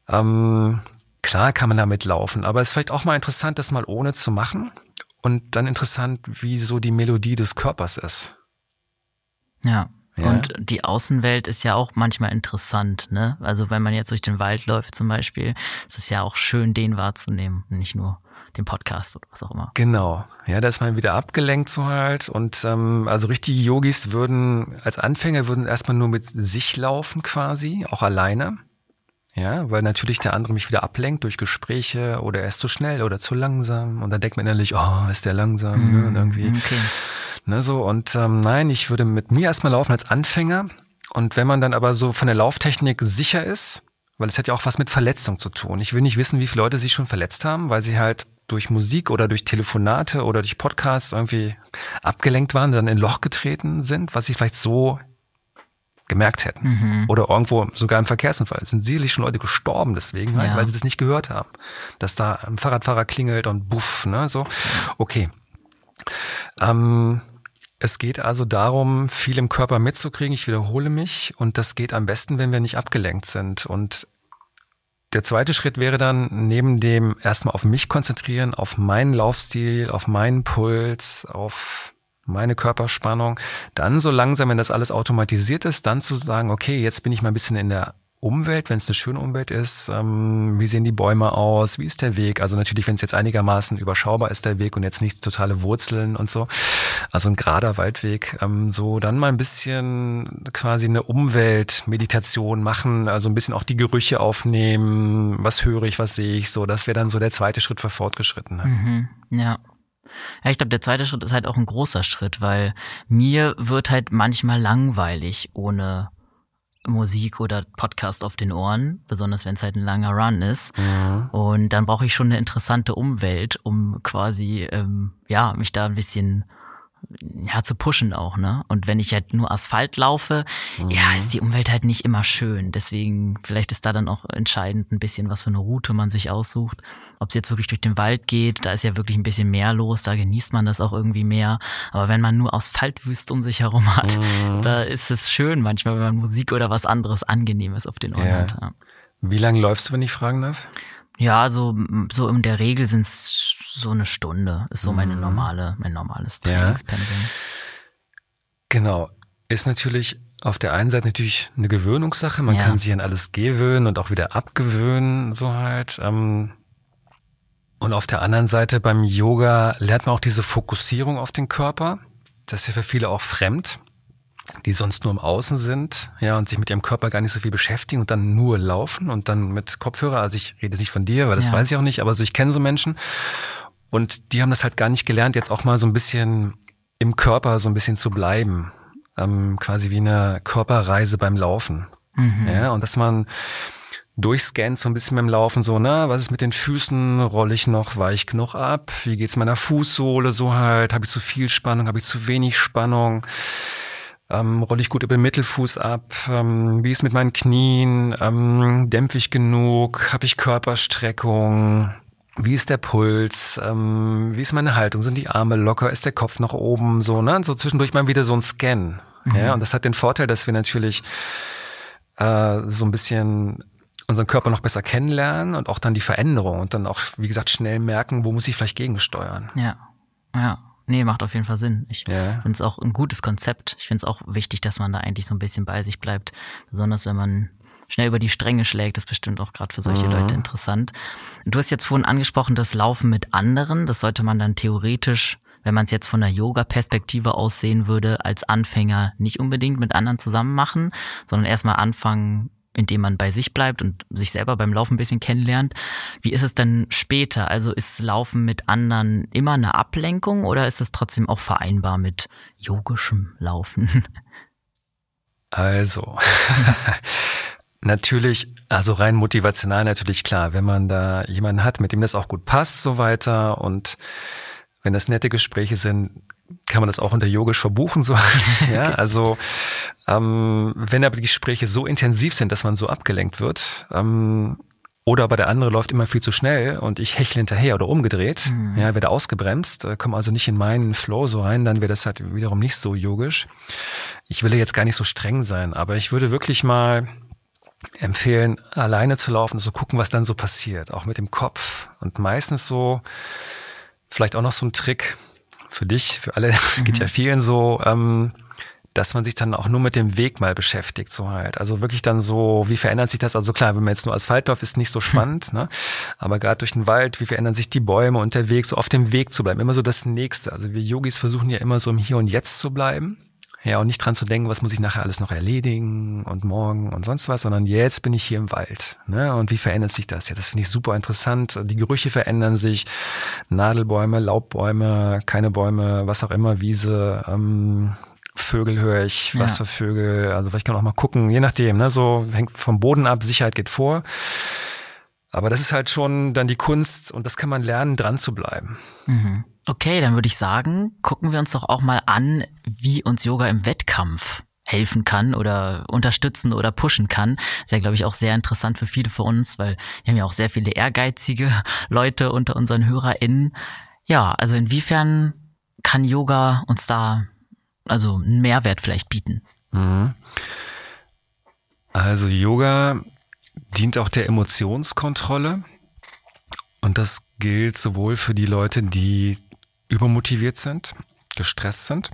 ähm, klar kann man damit laufen, aber es ist vielleicht auch mal interessant, das mal ohne zu machen und dann interessant, wie so die Melodie des Körpers ist. Ja. Ja. Und die Außenwelt ist ja auch manchmal interessant, ne? Also wenn man jetzt durch den Wald läuft zum Beispiel, ist es ja auch schön, den wahrzunehmen, nicht nur den Podcast oder was auch immer. Genau, ja, da ist man wieder abgelenkt so halt. Und ähm, also richtige Yogis würden als Anfänger würden erstmal nur mit sich laufen quasi, auch alleine. Ja, weil natürlich der andere mich wieder ablenkt durch Gespräche oder er ist zu schnell oder zu langsam und dann denkt man innerlich, oh, ist der langsam mm, ne, und irgendwie. Okay. Ne, so und ähm, nein, ich würde mit mir erstmal laufen als Anfänger und wenn man dann aber so von der Lauftechnik sicher ist, weil es hat ja auch was mit Verletzung zu tun. Ich will nicht wissen, wie viele Leute sich schon verletzt haben, weil sie halt durch Musik oder durch Telefonate oder durch Podcasts irgendwie abgelenkt waren, dann in Loch getreten sind, was sie vielleicht so gemerkt hätten. Mhm. Oder irgendwo sogar im Verkehrsunfall. Es sind sicherlich schon Leute gestorben deswegen, halt, ja. weil sie das nicht gehört haben. Dass da ein Fahrradfahrer klingelt und buff, ne, so. Okay. Ähm, es geht also darum, viel im Körper mitzukriegen. Ich wiederhole mich. Und das geht am besten, wenn wir nicht abgelenkt sind. Und der zweite Schritt wäre dann, neben dem erstmal auf mich konzentrieren, auf meinen Laufstil, auf meinen Puls, auf meine Körperspannung, dann so langsam, wenn das alles automatisiert ist, dann zu sagen, okay, jetzt bin ich mal ein bisschen in der Umwelt, wenn es eine schöne Umwelt ist, ähm, wie sehen die Bäume aus, wie ist der Weg? Also natürlich, wenn es jetzt einigermaßen überschaubar ist, der Weg und jetzt nicht totale Wurzeln und so, also ein gerader Waldweg, ähm, so dann mal ein bisschen quasi eine Umweltmeditation machen, also ein bisschen auch die Gerüche aufnehmen, was höre ich, was sehe ich, so, das wäre dann so der zweite Schritt für Fortgeschrittene. Mhm, ja. Ja, ich glaube, der zweite Schritt ist halt auch ein großer Schritt, weil mir wird halt manchmal langweilig ohne Musik oder Podcast auf den Ohren, besonders wenn es halt ein langer Run ist. Mhm. Und dann brauche ich schon eine interessante Umwelt, um quasi ähm, ja mich da ein bisschen ja, zu pushen auch, ne? Und wenn ich halt nur Asphalt laufe, mhm. ja, ist die Umwelt halt nicht immer schön. Deswegen, vielleicht ist da dann auch entscheidend ein bisschen, was für eine Route man sich aussucht. Ob es jetzt wirklich durch den Wald geht, da ist ja wirklich ein bisschen mehr los, da genießt man das auch irgendwie mehr. Aber wenn man nur Asphaltwüste um sich herum hat, mhm. da ist es schön manchmal, wenn man Musik oder was anderes Angenehmes auf den Ohren ja. hat. Ja. Wie lange läufst du, wenn ich fragen darf? Ja, so, so in der Regel sind es so eine Stunde, ist so meine mhm. normale, mein normales Trainingspensum. Ja. Genau. Ist natürlich auf der einen Seite natürlich eine Gewöhnungssache. Man ja. kann sich an alles gewöhnen und auch wieder abgewöhnen, so halt. Ähm. Und auf der anderen Seite beim Yoga lernt man auch diese Fokussierung auf den Körper. Das ist ja für viele auch fremd die sonst nur im Außen sind, ja, und sich mit ihrem Körper gar nicht so viel beschäftigen und dann nur laufen und dann mit Kopfhörer, also ich rede nicht von dir, weil das ja. weiß ich auch nicht, aber so ich kenne so Menschen und die haben das halt gar nicht gelernt, jetzt auch mal so ein bisschen im Körper so ein bisschen zu bleiben, ähm, quasi wie eine Körperreise beim Laufen, mhm. ja, und dass man durchscannt so ein bisschen beim Laufen so, ne, was ist mit den Füßen, rolle ich noch weich genug ab, wie geht's meiner Fußsohle so halt, habe ich zu viel Spannung, habe ich zu wenig Spannung, ähm, rolle ich gut über den Mittelfuß ab? Ähm, wie ist mit meinen Knien? Ähm, dämpfe ich genug? Habe ich Körperstreckung? Wie ist der Puls? Ähm, wie ist meine Haltung? Sind die Arme locker? Ist der Kopf nach oben? So, ne? So zwischendurch mal wieder so ein Scan. Mhm. Ja, und das hat den Vorteil, dass wir natürlich äh, so ein bisschen unseren Körper noch besser kennenlernen und auch dann die Veränderung und dann auch, wie gesagt, schnell merken, wo muss ich vielleicht gegensteuern. Ja, ja. Nee, macht auf jeden Fall Sinn. Ich ja. finde es auch ein gutes Konzept. Ich finde es auch wichtig, dass man da eigentlich so ein bisschen bei sich bleibt. Besonders wenn man schnell über die Stränge schlägt, ist bestimmt auch gerade für solche mhm. Leute interessant. Du hast jetzt vorhin angesprochen, das Laufen mit anderen. Das sollte man dann theoretisch, wenn man es jetzt von der Yoga-Perspektive aussehen würde, als Anfänger nicht unbedingt mit anderen zusammen machen, sondern erstmal anfangen, indem man bei sich bleibt und sich selber beim Laufen ein bisschen kennenlernt. Wie ist es denn später? Also ist Laufen mit anderen immer eine Ablenkung oder ist es trotzdem auch vereinbar mit yogischem Laufen? Also, natürlich, also rein motivational natürlich klar, wenn man da jemanden hat, mit dem das auch gut passt, so weiter und wenn das nette Gespräche sind, kann man das auch unter yogisch verbuchen, so halt. Ja, also ähm, wenn aber die Gespräche so intensiv sind, dass man so abgelenkt wird, ähm, oder aber der andere läuft immer viel zu schnell und ich hechle hinterher oder umgedreht, mhm. ja, werde ausgebremst, äh, komme also nicht in meinen Flow so rein, dann wäre das halt wiederum nicht so yogisch. Ich will jetzt gar nicht so streng sein, aber ich würde wirklich mal empfehlen, alleine zu laufen, so gucken, was dann so passiert, auch mit dem Kopf. Und meistens so, vielleicht auch noch so ein Trick, für dich, für alle, es geht ja mhm. vielen so, ähm, dass man sich dann auch nur mit dem Weg mal beschäftigt, so halt. Also wirklich dann so, wie verändert sich das? Also klar, wenn man jetzt nur Asphalt läuft, ist nicht so spannend, ne? Aber gerade durch den Wald, wie verändern sich die Bäume und der Weg, so auf dem Weg zu bleiben, immer so das Nächste. Also wir Yogis versuchen ja immer so im Hier und Jetzt zu bleiben ja, und nicht dran zu denken, was muss ich nachher alles noch erledigen und morgen und sonst was, sondern jetzt bin ich hier im Wald. Ne? Und wie verändert sich das jetzt? Das finde ich super interessant. Die Gerüche verändern sich. Nadelbäume, Laubbäume, keine Bäume, was auch immer, Wiese, ähm, Vögel höre ich, was ja. für Vögel. Also ich kann auch mal gucken, je nachdem. Ne? So hängt vom Boden ab, Sicherheit geht vor. Aber das ist halt schon dann die Kunst und das kann man lernen, dran zu bleiben. Mhm. Okay, dann würde ich sagen, gucken wir uns doch auch mal an, wie uns Yoga im Wettkampf helfen kann oder unterstützen oder pushen kann. ist ja, glaube ich, auch sehr interessant für viele von uns, weil wir haben ja auch sehr viele ehrgeizige Leute unter unseren HörerInnen. Ja, also inwiefern kann Yoga uns da also einen Mehrwert vielleicht bieten? Mhm. Also Yoga dient auch der Emotionskontrolle. Und das gilt sowohl für die Leute, die übermotiviert sind, gestresst sind,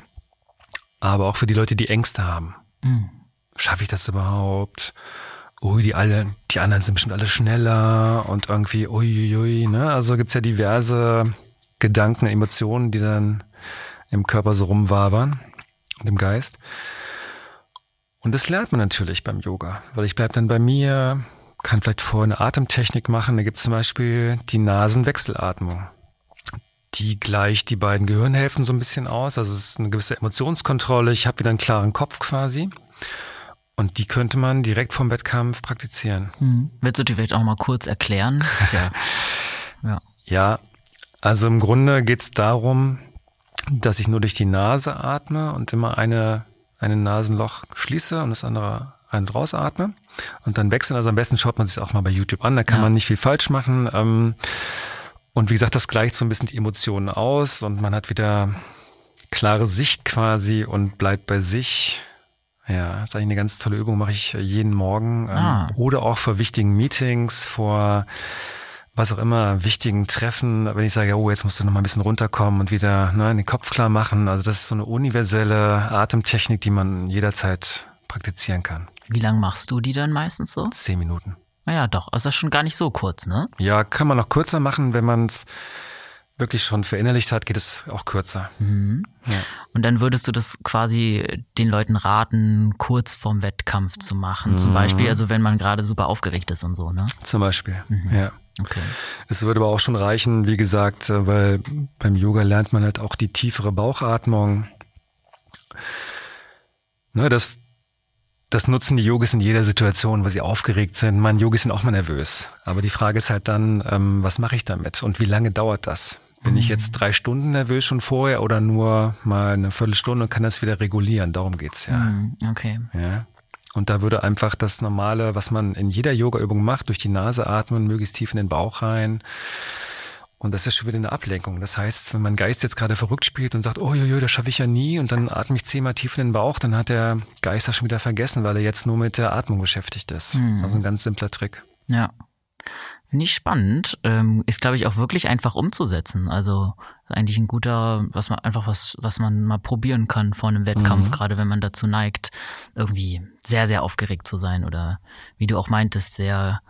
aber auch für die Leute, die Ängste haben. Mhm. Schaffe ich das überhaupt? Ui, die alle, die anderen sind bestimmt alle schneller und irgendwie, uiuiui, ne? Also gibt's ja diverse Gedanken, Emotionen, die dann im Körper so rumwabern und im Geist. Und das lernt man natürlich beim Yoga, weil ich bleib dann bei mir, kann vielleicht vorher eine Atemtechnik machen. Da gibt's zum Beispiel die Nasenwechselatmung die gleicht die beiden Gehirnhälften so ein bisschen aus. Also es ist eine gewisse Emotionskontrolle. Ich habe wieder einen klaren Kopf quasi. Und die könnte man direkt vom Wettkampf praktizieren. Mhm. Willst du die vielleicht auch mal kurz erklären? Ja, ja. ja also im Grunde geht es darum, dass ich nur durch die Nase atme und immer eine, eine Nasenloch schließe und das andere rein und raus atme und dann wechseln. Also am besten schaut man sich auch mal bei YouTube an, da kann ja. man nicht viel falsch machen. Ähm, und wie gesagt, das gleicht so ein bisschen die Emotionen aus und man hat wieder klare Sicht quasi und bleibt bei sich. Ja, das ist eigentlich eine ganz tolle Übung, mache ich jeden Morgen. Ähm, ah. Oder auch vor wichtigen Meetings, vor was auch immer, wichtigen Treffen, wenn ich sage, oh, jetzt musst du noch mal ein bisschen runterkommen und wieder ne, den Kopf klar machen. Also das ist so eine universelle Atemtechnik, die man jederzeit praktizieren kann. Wie lange machst du die dann meistens so? Zehn Minuten. Naja, doch. Also das ist schon gar nicht so kurz, ne? Ja, kann man noch kürzer machen, wenn man es wirklich schon verinnerlicht hat, geht es auch kürzer. Mhm. Ja. Und dann würdest du das quasi den Leuten raten, kurz vorm Wettkampf zu machen. Mhm. Zum Beispiel, also wenn man gerade super aufgeregt ist und so, ne? Zum Beispiel, mhm. ja. Okay. Es würde aber auch schon reichen, wie gesagt, äh, weil beim Yoga lernt man halt auch die tiefere Bauchatmung. Ne, das, das nutzen die Yogis in jeder Situation, wo sie aufgeregt sind. Man, Yogis sind auch mal nervös. Aber die Frage ist halt dann, ähm, was mache ich damit und wie lange dauert das? Bin mhm. ich jetzt drei Stunden nervös schon vorher oder nur mal eine Viertelstunde und kann das wieder regulieren? Darum geht's ja. Mhm, okay. Ja. Und da würde einfach das Normale, was man in jeder Yoga-Übung macht, durch die Nase atmen, möglichst tief in den Bauch rein. Und das ist schon wieder eine Ablenkung. Das heißt, wenn mein Geist jetzt gerade verrückt spielt und sagt, oh jojo, das schaffe ich ja nie, und dann atme ich zehnmal tief in den Bauch, dann hat der Geist das schon wieder vergessen, weil er jetzt nur mit der Atmung beschäftigt ist. Mhm. Also ein ganz simpler Trick. Ja. Finde ich spannend. Ähm, ist, glaube ich, auch wirklich einfach umzusetzen. Also eigentlich ein guter, was man einfach was, was man mal probieren kann vor einem Wettkampf, mhm. gerade wenn man dazu neigt, irgendwie sehr, sehr aufgeregt zu sein oder wie du auch meintest, sehr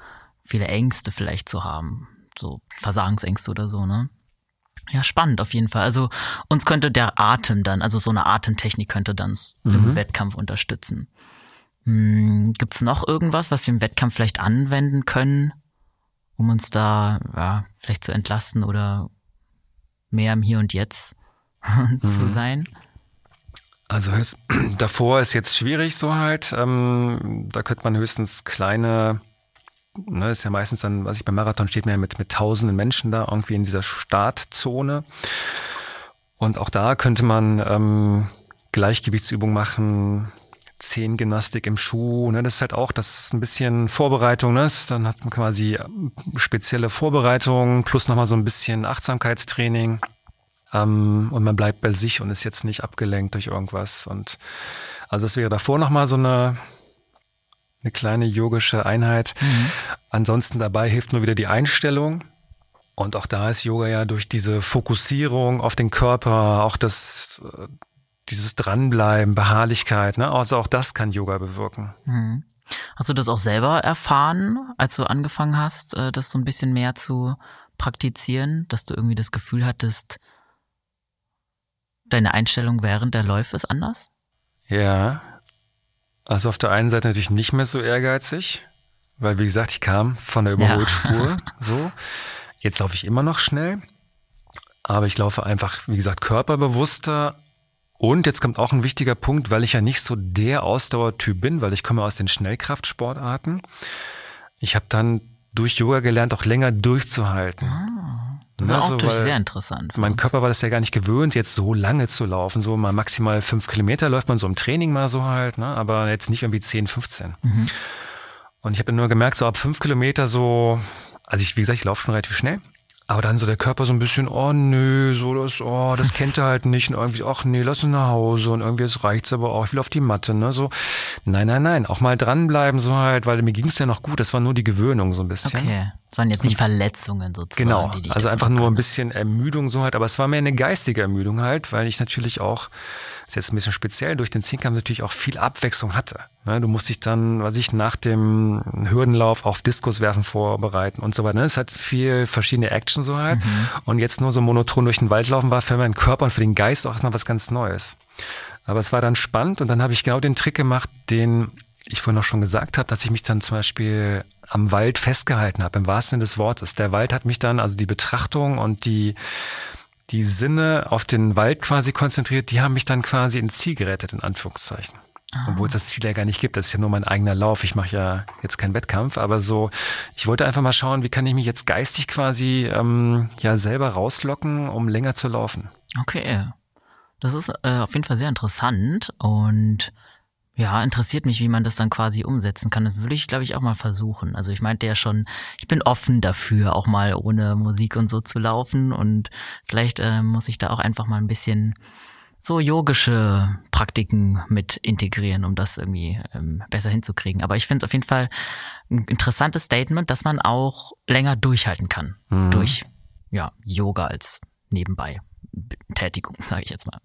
viele Ängste vielleicht zu haben. So Versagensängste oder so, ne? Ja, spannend auf jeden Fall. Also uns könnte der Atem dann, also so eine Atemtechnik könnte dann mhm. im Wettkampf unterstützen. Hm, Gibt es noch irgendwas, was wir im Wettkampf vielleicht anwenden können, um uns da ja, vielleicht zu entlasten oder mehr im Hier und Jetzt zu mhm. sein? Also davor ist jetzt schwierig so halt. Ähm, da könnte man höchstens kleine, ne, ist ja meistens dann, was ich beim Marathon steht man ja mit, mit tausenden Menschen da irgendwie in dieser Startzone. Und auch da könnte man ähm, Gleichgewichtsübungen machen, Zehengymnastik im Schuh. Ne? Das ist halt auch das ist ein bisschen Vorbereitung. Ne? Dann hat man quasi spezielle Vorbereitung plus nochmal so ein bisschen Achtsamkeitstraining. Ähm, und man bleibt bei sich und ist jetzt nicht abgelenkt durch irgendwas. Und also das wäre davor nochmal so eine, eine kleine yogische Einheit. Mhm. Ansonsten dabei hilft nur wieder die Einstellung. Und auch da ist Yoga ja durch diese Fokussierung auf den Körper, auch das, dieses Dranbleiben, Beharrlichkeit, ne? Also auch das kann Yoga bewirken. Mhm. Hast du das auch selber erfahren, als du angefangen hast, äh, das so ein bisschen mehr zu praktizieren, dass du irgendwie das Gefühl hattest, deine Einstellung während der Läufe ist anders? Ja. Also auf der einen Seite natürlich nicht mehr so ehrgeizig, weil wie gesagt, ich kam von der Überholspur ja. so. Jetzt laufe ich immer noch schnell, aber ich laufe einfach, wie gesagt, körperbewusster. Und jetzt kommt auch ein wichtiger Punkt, weil ich ja nicht so der Ausdauertyp bin, weil ich komme aus den Schnellkraftsportarten. Ich habe dann durch Yoga gelernt, auch länger durchzuhalten. Ah. Das ist auch so, sehr interessant. Mein Körper war das ja gar nicht gewöhnt, jetzt so lange zu laufen. So mal maximal fünf Kilometer läuft man so im Training mal so halt, ne? aber jetzt nicht irgendwie 10, 15. Mhm. Und ich habe nur gemerkt, so ab fünf Kilometer so, also ich, wie gesagt, ich laufe schon relativ schnell. Aber dann so der Körper so ein bisschen, oh nö, so das, oh, das kennt er halt nicht. Und irgendwie, ach nee, lass uns nach Hause. Und irgendwie, jetzt reicht's aber auch, ich will auf die Matte, ne? So, nein, nein, nein, auch mal dranbleiben, so halt, weil mir ging's ja noch gut. Das war nur die Gewöhnung so ein bisschen. Okay. Sondern jetzt nicht Verletzungen sozusagen. Genau. also einfach nur ein bisschen Ermüdung so halt. Aber es war mehr eine geistige Ermüdung halt, weil ich natürlich auch ist jetzt ein bisschen speziell, durch den Zehnkampf natürlich auch viel Abwechslung hatte. Ne, du musst dich dann, was ich, nach dem Hürdenlauf auf Diskuswerfen vorbereiten und so weiter. Ne, es hat viel verschiedene Action so halt. Mhm. Und jetzt nur so monoton durch den Wald laufen war für meinen Körper und für den Geist auch mal was ganz Neues. Aber es war dann spannend und dann habe ich genau den Trick gemacht, den ich vorhin auch schon gesagt habe, dass ich mich dann zum Beispiel am Wald festgehalten habe, im wahrsten Sinne des Wortes. Der Wald hat mich dann, also die Betrachtung und die die Sinne auf den Wald quasi konzentriert, die haben mich dann quasi ins Ziel gerettet, in Anführungszeichen. Ah. Obwohl es das Ziel ja gar nicht gibt, das ist ja nur mein eigener Lauf. Ich mache ja jetzt keinen Wettkampf, aber so, ich wollte einfach mal schauen, wie kann ich mich jetzt geistig quasi ähm, ja selber rauslocken, um länger zu laufen. Okay. Das ist äh, auf jeden Fall sehr interessant und ja, interessiert mich, wie man das dann quasi umsetzen kann. Das würde ich, glaube ich, auch mal versuchen. Also ich meinte ja schon, ich bin offen dafür, auch mal ohne Musik und so zu laufen. Und vielleicht äh, muss ich da auch einfach mal ein bisschen so yogische Praktiken mit integrieren, um das irgendwie ähm, besser hinzukriegen. Aber ich finde es auf jeden Fall ein interessantes Statement, dass man auch länger durchhalten kann mhm. durch ja, Yoga als nebenbei Tätigung, sage ich jetzt mal.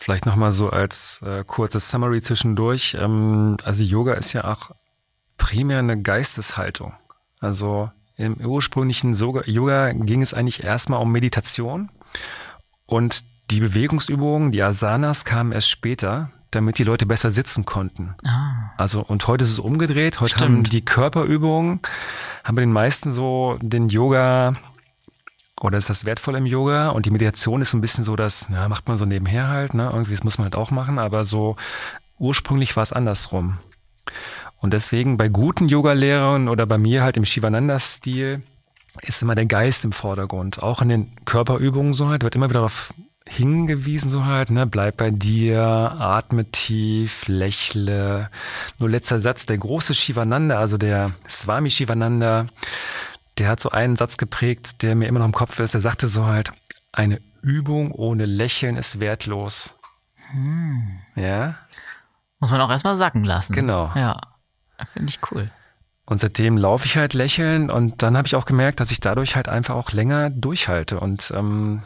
Vielleicht nochmal so als äh, kurzes Summary zwischendurch. Ähm, also Yoga ist ja auch primär eine Geisteshaltung. Also im ursprünglichen Yoga ging es eigentlich erstmal um Meditation und die Bewegungsübungen, die Asanas kamen erst später, damit die Leute besser sitzen konnten. Ah. Also und heute ist es umgedreht. Heute Stimmt. haben die Körperübungen, haben bei den meisten so den Yoga oder ist das wertvoll im Yoga? Und die Meditation ist so ein bisschen so, das ja, macht man so nebenher halt, ne? Irgendwie das muss man halt auch machen, aber so ursprünglich war es andersrum. Und deswegen bei guten Yoga-Lehrern oder bei mir halt im Shivananda-Stil ist immer der Geist im Vordergrund. Auch in den Körperübungen so halt, wird immer wieder darauf hingewiesen so halt, ne, bleib bei dir, atme tief, lächle. Nur letzter Satz, der große Shivananda, also der Swami Shivananda, der hat so einen Satz geprägt, der mir immer noch im Kopf ist. Der sagte so halt, eine Übung ohne Lächeln ist wertlos. Hm. Ja. Muss man auch erstmal sacken lassen. Genau. Ja. Finde ich cool. Und seitdem laufe ich halt lächeln und dann habe ich auch gemerkt, dass ich dadurch halt einfach auch länger durchhalte. Und, ähm,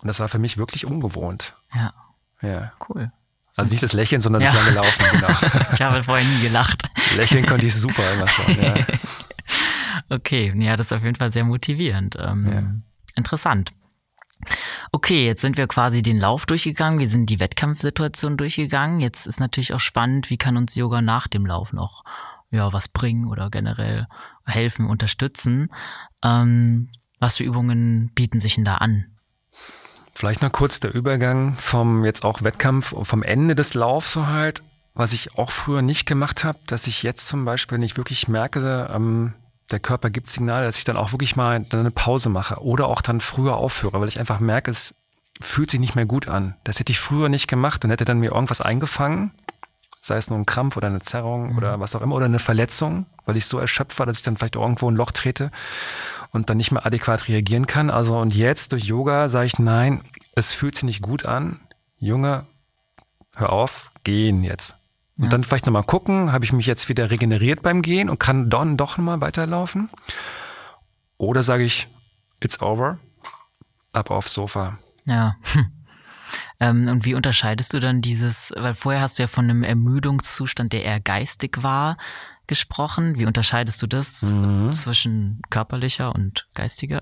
und das war für mich wirklich ungewohnt. Ja. Ja. Cool. Also nicht das Lächeln, sondern ja. das lange Laufen, genau. ich habe vorher nie gelacht. Lächeln konnte ich super immer schon, ja. Okay, ja, das ist auf jeden Fall sehr motivierend. Ähm, ja. Interessant. Okay, jetzt sind wir quasi den Lauf durchgegangen, wir sind die Wettkampfsituation durchgegangen. Jetzt ist natürlich auch spannend, wie kann uns Yoga nach dem Lauf noch ja was bringen oder generell helfen, unterstützen. Ähm, was für Übungen bieten sich denn da an? Vielleicht noch kurz der Übergang vom jetzt auch Wettkampf, vom Ende des Laufs so halt, was ich auch früher nicht gemacht habe, dass ich jetzt zum Beispiel nicht wirklich merke, ähm, der Körper gibt Signale, dass ich dann auch wirklich mal eine Pause mache oder auch dann früher aufhöre, weil ich einfach merke, es fühlt sich nicht mehr gut an. Das hätte ich früher nicht gemacht und hätte dann mir irgendwas eingefangen, sei es nur ein Krampf oder eine Zerrung mhm. oder was auch immer oder eine Verletzung, weil ich so erschöpft war, dass ich dann vielleicht irgendwo ein Loch trete und dann nicht mehr adäquat reagieren kann. Also und jetzt durch Yoga sage ich, nein, es fühlt sich nicht gut an. Junge, hör auf, gehen jetzt. Und ja. dann vielleicht nochmal gucken, habe ich mich jetzt wieder regeneriert beim Gehen und kann dann doch nochmal weiterlaufen? Oder sage ich, it's over, ab aufs Sofa. Ja. Ähm, und wie unterscheidest du dann dieses, weil vorher hast du ja von einem Ermüdungszustand, der eher geistig war, gesprochen. Wie unterscheidest du das mhm. zwischen körperlicher und geistiger?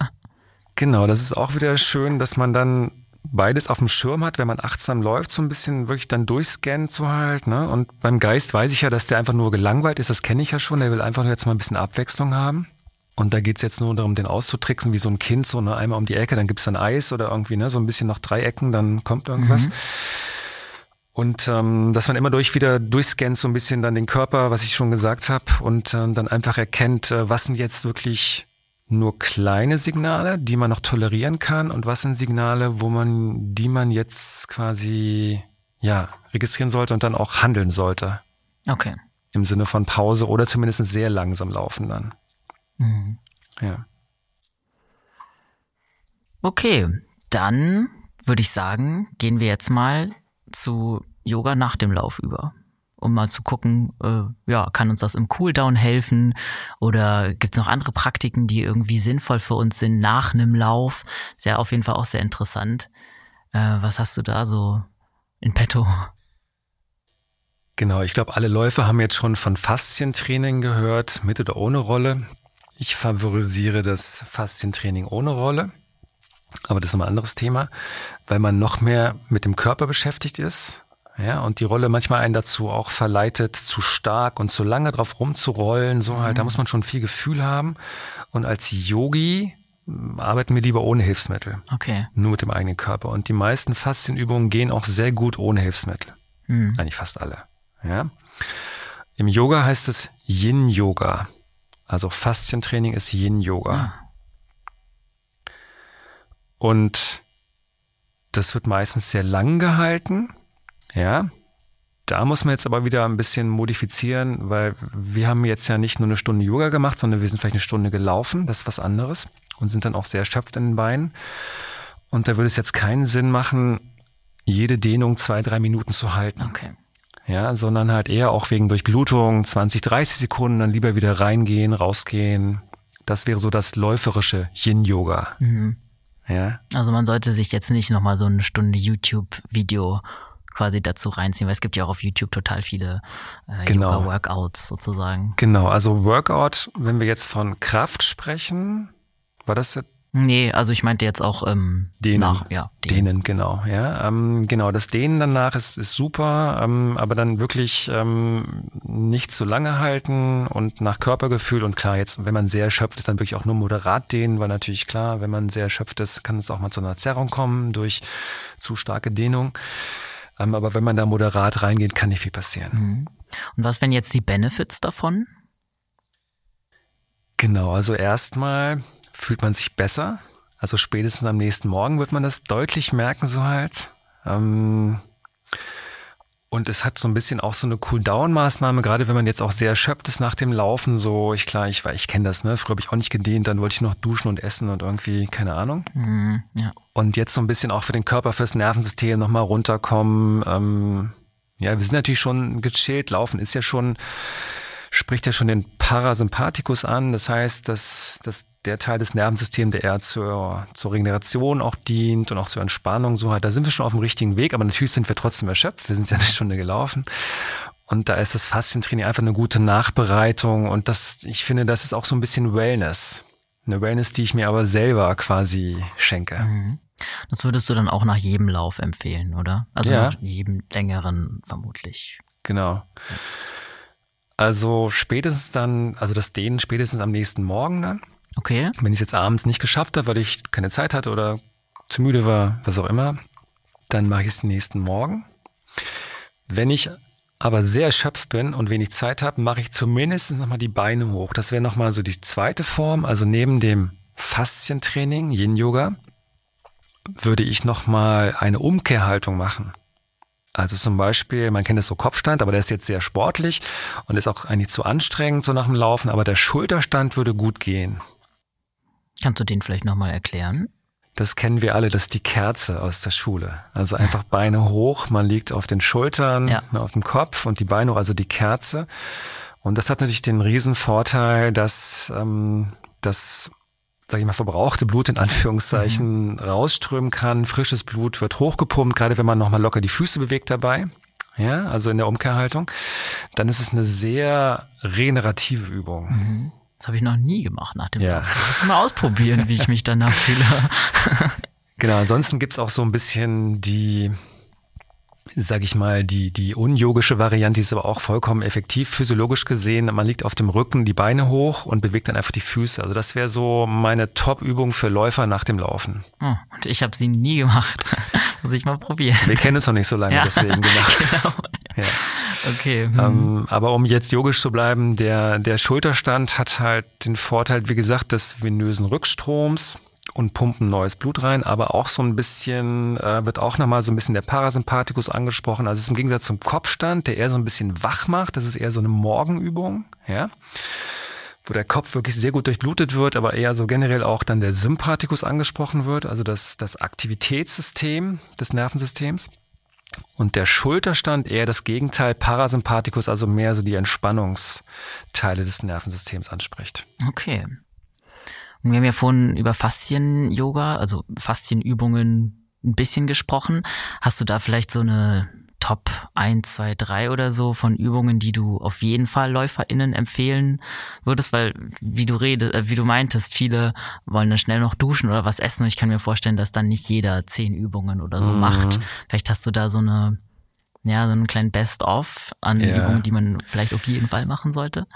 Genau, das ist auch wieder schön, dass man dann beides auf dem Schirm hat, wenn man achtsam läuft, so ein bisschen wirklich dann durchscannen zu halt. Ne? Und beim Geist weiß ich ja, dass der einfach nur gelangweilt ist, das kenne ich ja schon, der will einfach nur jetzt mal ein bisschen Abwechslung haben. Und da geht's jetzt nur darum, den auszutricksen, wie so ein Kind, so ne, einmal um die Ecke, dann gibt's dann Eis oder irgendwie, ne, so ein bisschen noch drei Ecken, dann kommt irgendwas. Mhm. Und ähm, dass man immer durch wieder durchscannt, so ein bisschen dann den Körper, was ich schon gesagt habe, und ähm, dann einfach erkennt, äh, was sind jetzt wirklich nur kleine Signale, die man noch tolerieren kann und was sind Signale, wo man, die man jetzt quasi ja registrieren sollte und dann auch handeln sollte. Okay. Im Sinne von Pause oder zumindest sehr langsam laufen dann. Mhm. Ja. Okay, dann würde ich sagen, gehen wir jetzt mal zu Yoga nach dem Lauf über um mal zu gucken, äh, ja, kann uns das im Cooldown helfen oder gibt es noch andere Praktiken, die irgendwie sinnvoll für uns sind nach einem Lauf? Ist ja auf jeden Fall auch sehr interessant. Äh, was hast du da so in petto? Genau, ich glaube, alle Läufer haben jetzt schon von Faszientraining gehört, mit oder ohne Rolle. Ich favorisiere das Faszientraining ohne Rolle. Aber das ist ein anderes Thema, weil man noch mehr mit dem Körper beschäftigt ist ja, und die Rolle manchmal einen dazu auch verleitet, zu stark und zu lange drauf rumzurollen. So halt, mhm. da muss man schon viel Gefühl haben. Und als Yogi hm, arbeiten wir lieber ohne Hilfsmittel. Okay. Nur mit dem eigenen Körper. Und die meisten Faszienübungen gehen auch sehr gut ohne Hilfsmittel. Mhm. Eigentlich fast alle. Ja. Im Yoga heißt es Yin-Yoga. Also Faszientraining ist Yin-Yoga. Ah. Und Das wird meistens sehr lang gehalten. Ja. Da muss man jetzt aber wieder ein bisschen modifizieren, weil wir haben jetzt ja nicht nur eine Stunde Yoga gemacht, sondern wir sind vielleicht eine Stunde gelaufen. Das ist was anderes und sind dann auch sehr erschöpft in den Beinen. Und da würde es jetzt keinen Sinn machen, jede Dehnung zwei, drei Minuten zu halten. Okay. Ja, sondern halt eher auch wegen Durchblutung 20, 30 Sekunden, dann lieber wieder reingehen, rausgehen. Das wäre so das läuferische Yin-Yoga. Mhm. Ja. Also man sollte sich jetzt nicht nochmal so eine Stunde YouTube-Video quasi dazu reinziehen, weil es gibt ja auch auf YouTube total viele äh, Genau. Yoga-Workouts sozusagen. Genau, also Workout, wenn wir jetzt von Kraft sprechen, war das jetzt Nee, also ich meinte jetzt auch ähm, Dehnen. nach, ja, Dehnen, genau. Ja, ähm, genau. Das Dehnen danach ist, ist super, ähm, aber dann wirklich ähm, nicht zu lange halten und nach Körpergefühl und klar, jetzt, wenn man sehr erschöpft ist, dann wirklich auch nur moderat dehnen, weil natürlich klar, wenn man sehr erschöpft ist, kann es auch mal zu einer Zerrung kommen durch zu starke Dehnung. Ähm, aber wenn man da moderat reingeht, kann nicht viel passieren. Und was wären jetzt die Benefits davon? Genau, also erstmal fühlt man sich besser. Also spätestens am nächsten Morgen wird man das deutlich merken, so halt. Ähm, und es hat so ein bisschen auch so eine Cool-Down-Maßnahme, gerade wenn man jetzt auch sehr erschöpft ist nach dem Laufen. So, ich klar, ich, ich kenne das, ne? Früher habe ich auch nicht gedehnt, dann wollte ich noch duschen und essen und irgendwie, keine Ahnung. Mhm, ja. Und jetzt so ein bisschen auch für den Körper, fürs Nervensystem nochmal runterkommen. Ähm, ja, wir sind natürlich schon gechillt. Laufen ist ja schon, spricht ja schon den Parasympathikus an. Das heißt, dass, dass der Teil des Nervensystems, der eher zur, zur Regeneration auch dient und auch zur Entspannung so hat, da sind wir schon auf dem richtigen Weg. Aber natürlich sind wir trotzdem erschöpft. Wir sind ja eine Stunde gelaufen. Und da ist das Faszientraining einfach eine gute Nachbereitung. Und das, ich finde, das ist auch so ein bisschen Wellness. Eine Wellness, die ich mir aber selber quasi schenke. Das würdest du dann auch nach jedem Lauf empfehlen, oder? Also Ja. nach jedem längeren vermutlich. Genau. Also spätestens dann, also das Dehnen spätestens am nächsten Morgen dann. Okay. Wenn ich es jetzt abends nicht geschafft habe, weil ich keine Zeit hatte oder zu müde war, was auch immer, dann mache ich es den nächsten Morgen. Wenn ich aber sehr erschöpft bin und wenig Zeit habe, mache ich zumindest nochmal die Beine hoch. Das wäre nochmal so die zweite Form. Also neben dem Faszientraining, Yin-Yoga, würde ich nochmal eine Umkehrhaltung machen. Also zum Beispiel, man kennt es so Kopfstand, aber der ist jetzt sehr sportlich und ist auch eigentlich zu anstrengend so nach dem Laufen, aber der Schulterstand würde gut gehen. Kannst du den vielleicht nochmal erklären? Das kennen wir alle, das ist die Kerze aus der Schule. Also einfach Beine hoch, man liegt auf den Schultern, Ja. ne, auf dem Kopf und die Beine hoch, also die Kerze. Und das hat natürlich den riesen Vorteil, dass ähm, das, sag ich mal, verbrauchte Blut in Anführungszeichen rausströmen kann. Frisches Blut wird hochgepumpt, gerade wenn man nochmal locker die Füße bewegt dabei. Ja, also in der Umkehrhaltung. Dann ist es eine sehr regenerative Übung. Das habe ich noch nie gemacht nach dem Ja. Lauf. Ich muss mal ausprobieren, wie ich mich danach fühle. Genau, ansonsten gibt's auch so ein bisschen die, sag ich mal, die, die unyogische Variante, ist aber auch vollkommen effektiv, physiologisch gesehen. Man liegt auf dem Rücken, die Beine hoch und bewegt dann einfach die Füße. Also das wäre so meine Top-Übung für Läufer nach dem Laufen. Oh, und ich habe sie nie gemacht. muss ich mal probieren. Wir kennen uns noch nicht so lange, Ja, deswegen genau. genau. Ja. Okay. hm. Ähm, aber um jetzt yogisch zu bleiben, der, der Schulterstand hat halt den Vorteil, wie gesagt, des venösen Rückstroms und pumpen neues Blut rein, aber auch so ein bisschen, äh, wird auch nochmal so ein bisschen der Parasympathikus angesprochen. Also es ist im Gegensatz zum Kopfstand, der eher so ein bisschen wach macht. Das ist eher so eine Morgenübung, ja. Wo der Kopf wirklich sehr gut durchblutet wird, aber eher so generell auch dann der Sympathikus angesprochen wird, also das, das Aktivitätssystem des Nervensystems. Und der Schulterstand eher das Gegenteil, Parasympathikus, also mehr so die Entspannungsteile des Nervensystems anspricht. Okay. Und wir haben ja vorhin über Faszien-Yoga, also Faszienübungen ein bisschen gesprochen. Hast du da vielleicht so eine Top 1, 2, 3 oder so von Übungen, die du auf jeden Fall LäuferInnen empfehlen würdest? Weil, wie du redest, äh, wie du meintest, viele wollen dann schnell noch duschen oder was essen. Und ich kann mir vorstellen, dass dann nicht jeder zehn Übungen oder so macht. Vielleicht hast du da so eine, ja, so einen kleinen Best-of an Ja. Übungen, die man vielleicht auf jeden Fall machen sollte.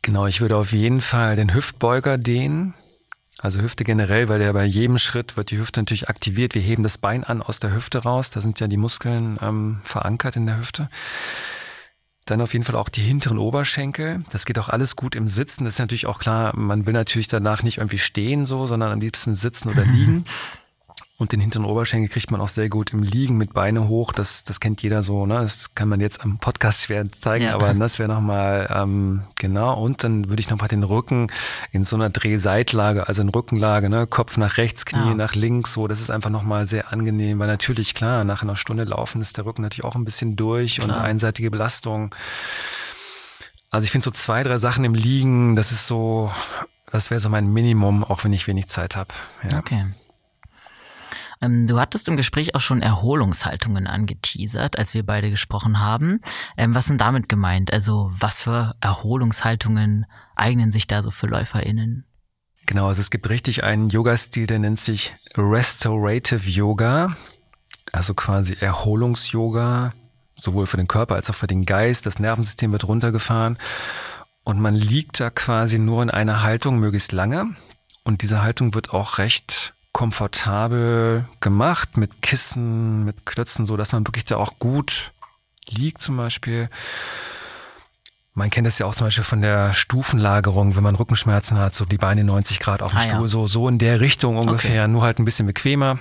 Genau, ich würde auf jeden Fall den Hüftbeuger dehnen. Also Hüfte generell, weil der bei jedem Schritt wird die Hüfte natürlich aktiviert. Wir heben das Bein an aus der Hüfte raus. Da sind ja die Muskeln ähm, verankert in der Hüfte. Dann auf jeden Fall auch die hinteren Oberschenkel. Das geht auch alles gut im Sitzen. Das ist natürlich auch klar, man will natürlich danach nicht irgendwie stehen so, sondern am liebsten sitzen oder liegen. Und den hinteren Oberschenkel kriegt man auch sehr gut im Liegen mit Beine hoch. Das, das kennt jeder so. Ne? Das kann man jetzt am Podcast schwer zeigen, ja. aber das wäre nochmal ähm, genau. Und dann würde ich nochmal den Rücken in so einer Drehseitlage, also in Rückenlage, ne? Kopf nach rechts, Knie ja. nach links. So, das ist einfach nochmal sehr angenehm, weil natürlich klar, nach einer Stunde laufen ist der Rücken natürlich auch ein bisschen durch klar. und einseitige Belastung. Also ich finde so zwei, drei Sachen im Liegen, das ist so, das wäre so mein Minimum, auch wenn ich wenig Zeit habe. Ja. Okay. Ähm, du hattest im Gespräch auch schon Erholungshaltungen angeteasert, als wir beide gesprochen haben. Ähm, was sind damit gemeint? Also was für Erholungshaltungen eignen sich da so für LäuferInnen? Genau, also es gibt richtig einen Yoga-Stil, der nennt sich Restorative Yoga, also quasi Erholungs-Yoga, sowohl für den Körper als auch für den Geist. Das Nervensystem wird runtergefahren und man liegt da quasi nur in einer Haltung möglichst lange. Und diese Haltung wird auch recht komfortabel gemacht mit Kissen, mit Klötzen, so dass man wirklich da auch gut liegt zum Beispiel. Man kennt das ja auch zum Beispiel von der Stufenlagerung, wenn man Rückenschmerzen hat, so die Beine 90 Grad auf dem ah, Stuhl, ja. so, so in der Richtung ungefähr, okay. nur halt ein bisschen bequemer.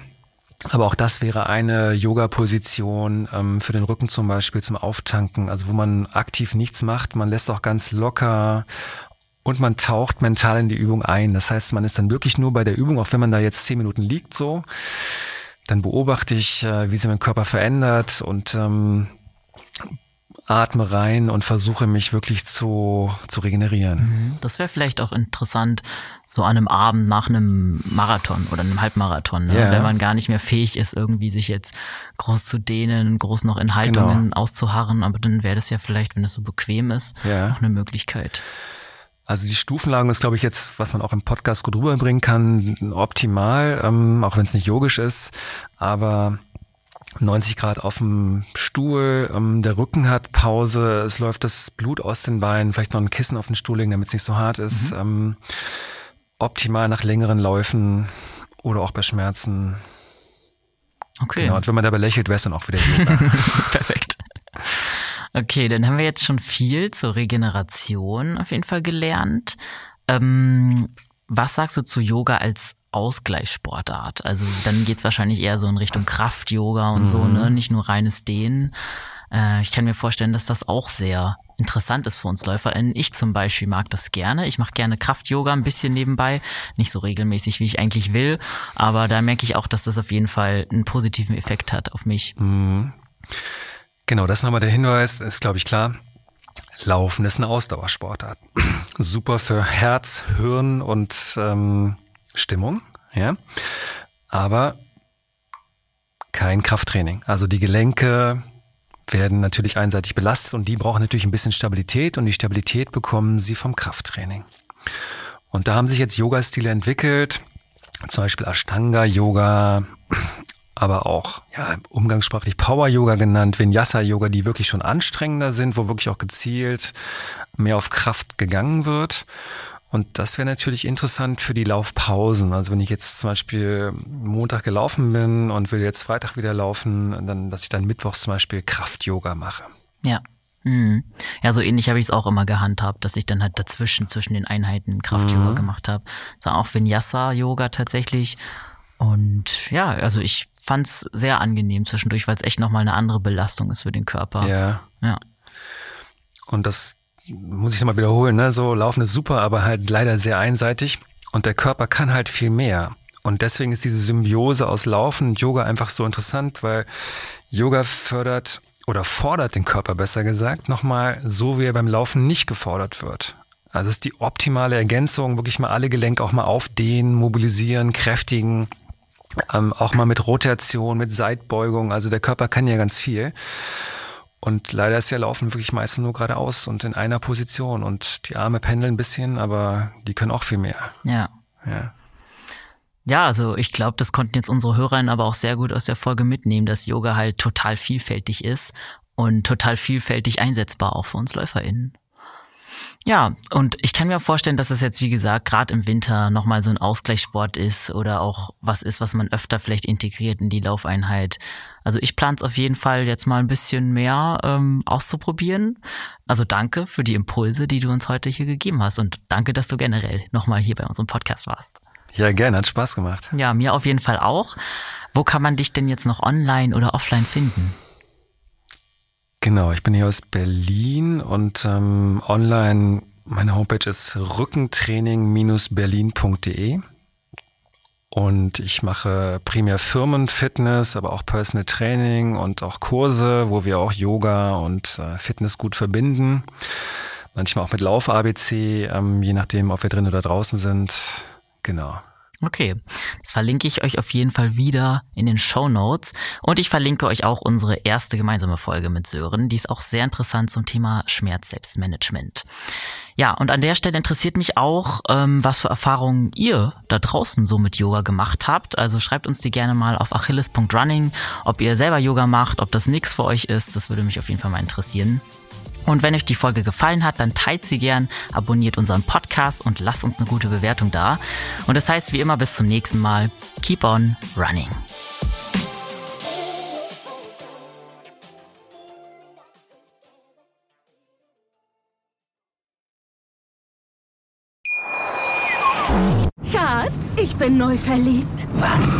Aber auch das wäre eine Yoga-Position ähm, für den Rücken zum Beispiel zum Auftanken, also wo man aktiv nichts macht, man lässt auch ganz locker und man taucht mental in die Übung ein. Das heißt, man ist dann wirklich nur bei der Übung, auch wenn man da jetzt zehn Minuten liegt, so. Dann beobachte ich, äh, wie sich mein Körper verändert und ähm, atme rein und versuche mich wirklich zu, zu regenerieren. Mhm. Das wäre vielleicht auch interessant, so an einem Abend nach einem Marathon oder einem Halbmarathon, ne? yeah. wenn man gar nicht mehr fähig ist, irgendwie sich jetzt groß zu dehnen, groß noch in Haltungen genau. auszuharren, aber dann wäre das ja vielleicht, wenn es so bequem ist, yeah. auch eine Möglichkeit. Also die Stufenlagen ist, glaube ich, jetzt, was man auch im Podcast gut rüberbringen kann, optimal, ähm, auch wenn es nicht yogisch ist. Aber 90 Grad auf dem Stuhl, ähm, der Rücken hat Pause, es läuft das Blut aus den Beinen, vielleicht noch ein Kissen auf den Stuhl legen, damit es nicht so hart ist. Mhm. Ähm, optimal nach längeren Läufen oder auch bei Schmerzen. Okay. Genau, und wenn man dabei lächelt, wäre es dann auch wieder Yoga. Perfekt. Okay, dann haben wir jetzt schon viel zur Regeneration auf jeden Fall gelernt. Ähm, was sagst du zu Yoga als Ausgleichssportart? Also dann geht's wahrscheinlich eher so in Richtung Kraft-Yoga und mhm. so, ne? Nicht nur reines Dehnen. Äh, ich kann mir vorstellen, dass das auch sehr interessant ist für uns LäuferInnen. Ich zum Beispiel mag das gerne. Ich mache gerne Kraft-Yoga ein bisschen nebenbei. Nicht so regelmäßig, wie ich eigentlich will. Aber da merke ich auch, dass das auf jeden Fall einen positiven Effekt hat auf mich. Mhm. Genau, das ist nochmal der Hinweis, ist glaube ich klar. Laufen ist eine Ausdauersportart. Super für Herz, Hirn und ähm, Stimmung, ja. Aber kein Krafttraining. Also die Gelenke werden natürlich einseitig belastet und die brauchen natürlich ein bisschen Stabilität und die Stabilität bekommen sie vom Krafttraining. Und da haben sich jetzt Yoga-Stile entwickelt, zum Beispiel Ashtanga-Yoga, aber auch ja, umgangssprachlich Power-Yoga genannt, Vinyasa-Yoga, die wirklich schon anstrengender sind, wo wirklich auch gezielt mehr auf Kraft gegangen wird. Und das wäre natürlich interessant für die Laufpausen. Also wenn ich jetzt zum Beispiel Montag gelaufen bin und will jetzt Freitag wieder laufen, dann, dass ich dann Mittwochs zum Beispiel Kraft-Yoga mache. Ja. Mhm. Ja, so ähnlich habe ich es auch immer gehandhabt, dass ich dann halt dazwischen, zwischen den Einheiten Kraft-Yoga mhm. gemacht habe. So auch Vinyasa-Yoga tatsächlich. Und ja, also ich fand es sehr angenehm zwischendurch, weil es echt nochmal eine andere Belastung ist für den Körper. Ja. Ja. Und das muss ich nochmal wiederholen, ne? So Laufen ist super, aber halt leider sehr einseitig. Und der Körper kann halt viel mehr. Und deswegen ist diese Symbiose aus Laufen und Yoga einfach so interessant, weil Yoga fördert oder fordert den Körper besser gesagt nochmal so, wie er beim Laufen nicht gefordert wird. Also es ist die optimale Ergänzung, wirklich mal alle Gelenke auch mal aufdehnen, mobilisieren, kräftigen. Ähm, auch mal mit Rotation, mit Seitbeugung. Also der Körper kann ja ganz viel. Und leider ist ja Laufen wirklich meistens nur geradeaus und in einer Position. Und die Arme pendeln ein bisschen, aber die können auch viel mehr. Ja. Ja. Ja, also ich glaube, das konnten jetzt unsere Hörerinnen aber auch sehr gut aus der Folge mitnehmen, dass Yoga halt total vielfältig ist und total vielfältig einsetzbar auch für uns LäuferInnen. Ja, und ich kann mir vorstellen, dass es jetzt, wie gesagt, gerade im Winter nochmal so ein Ausgleichssport ist oder auch was ist, was man öfter vielleicht integriert in die Laufeinheit. Also ich plane es auf jeden Fall jetzt mal ein bisschen mehr ähm, auszuprobieren. Also danke für die Impulse, die du uns heute hier gegeben hast und danke, dass du generell nochmal hier bei unserem Podcast warst. Ja, gerne, hat Spaß gemacht. Ja, mir auf jeden Fall auch. Wo kann man dich denn jetzt noch online oder offline finden? Genau, ich bin hier aus Berlin und ähm, online, meine Homepage ist rückentraining-berlin.de und ich mache primär Firmenfitness, aber auch Personal Training und auch Kurse, wo wir auch Yoga und äh, Fitness gut verbinden. Manchmal auch mit Lauf-ABC, ähm, je nachdem, ob wir drin oder draußen sind. Genau. Okay, das verlinke ich euch auf jeden Fall wieder in den Show Notes und ich verlinke euch auch unsere erste gemeinsame Folge mit Sören. Die ist auch sehr interessant zum Thema Schmerz-Selbstmanagement. Ja, und an der Stelle interessiert mich auch, ähm, was für Erfahrungen ihr da draußen so mit Yoga gemacht habt. Also schreibt uns die gerne mal auf achilles.running, ob ihr selber Yoga macht, ob das nichts für euch ist. Das würde mich auf jeden Fall mal interessieren. Und wenn euch die Folge gefallen hat, dann teilt sie gern, abonniert unseren Podcast und lasst uns eine gute Bewertung da. Und das heißt wie immer bis zum nächsten Mal. Keep on running. Schatz, ich bin neu verliebt. Was?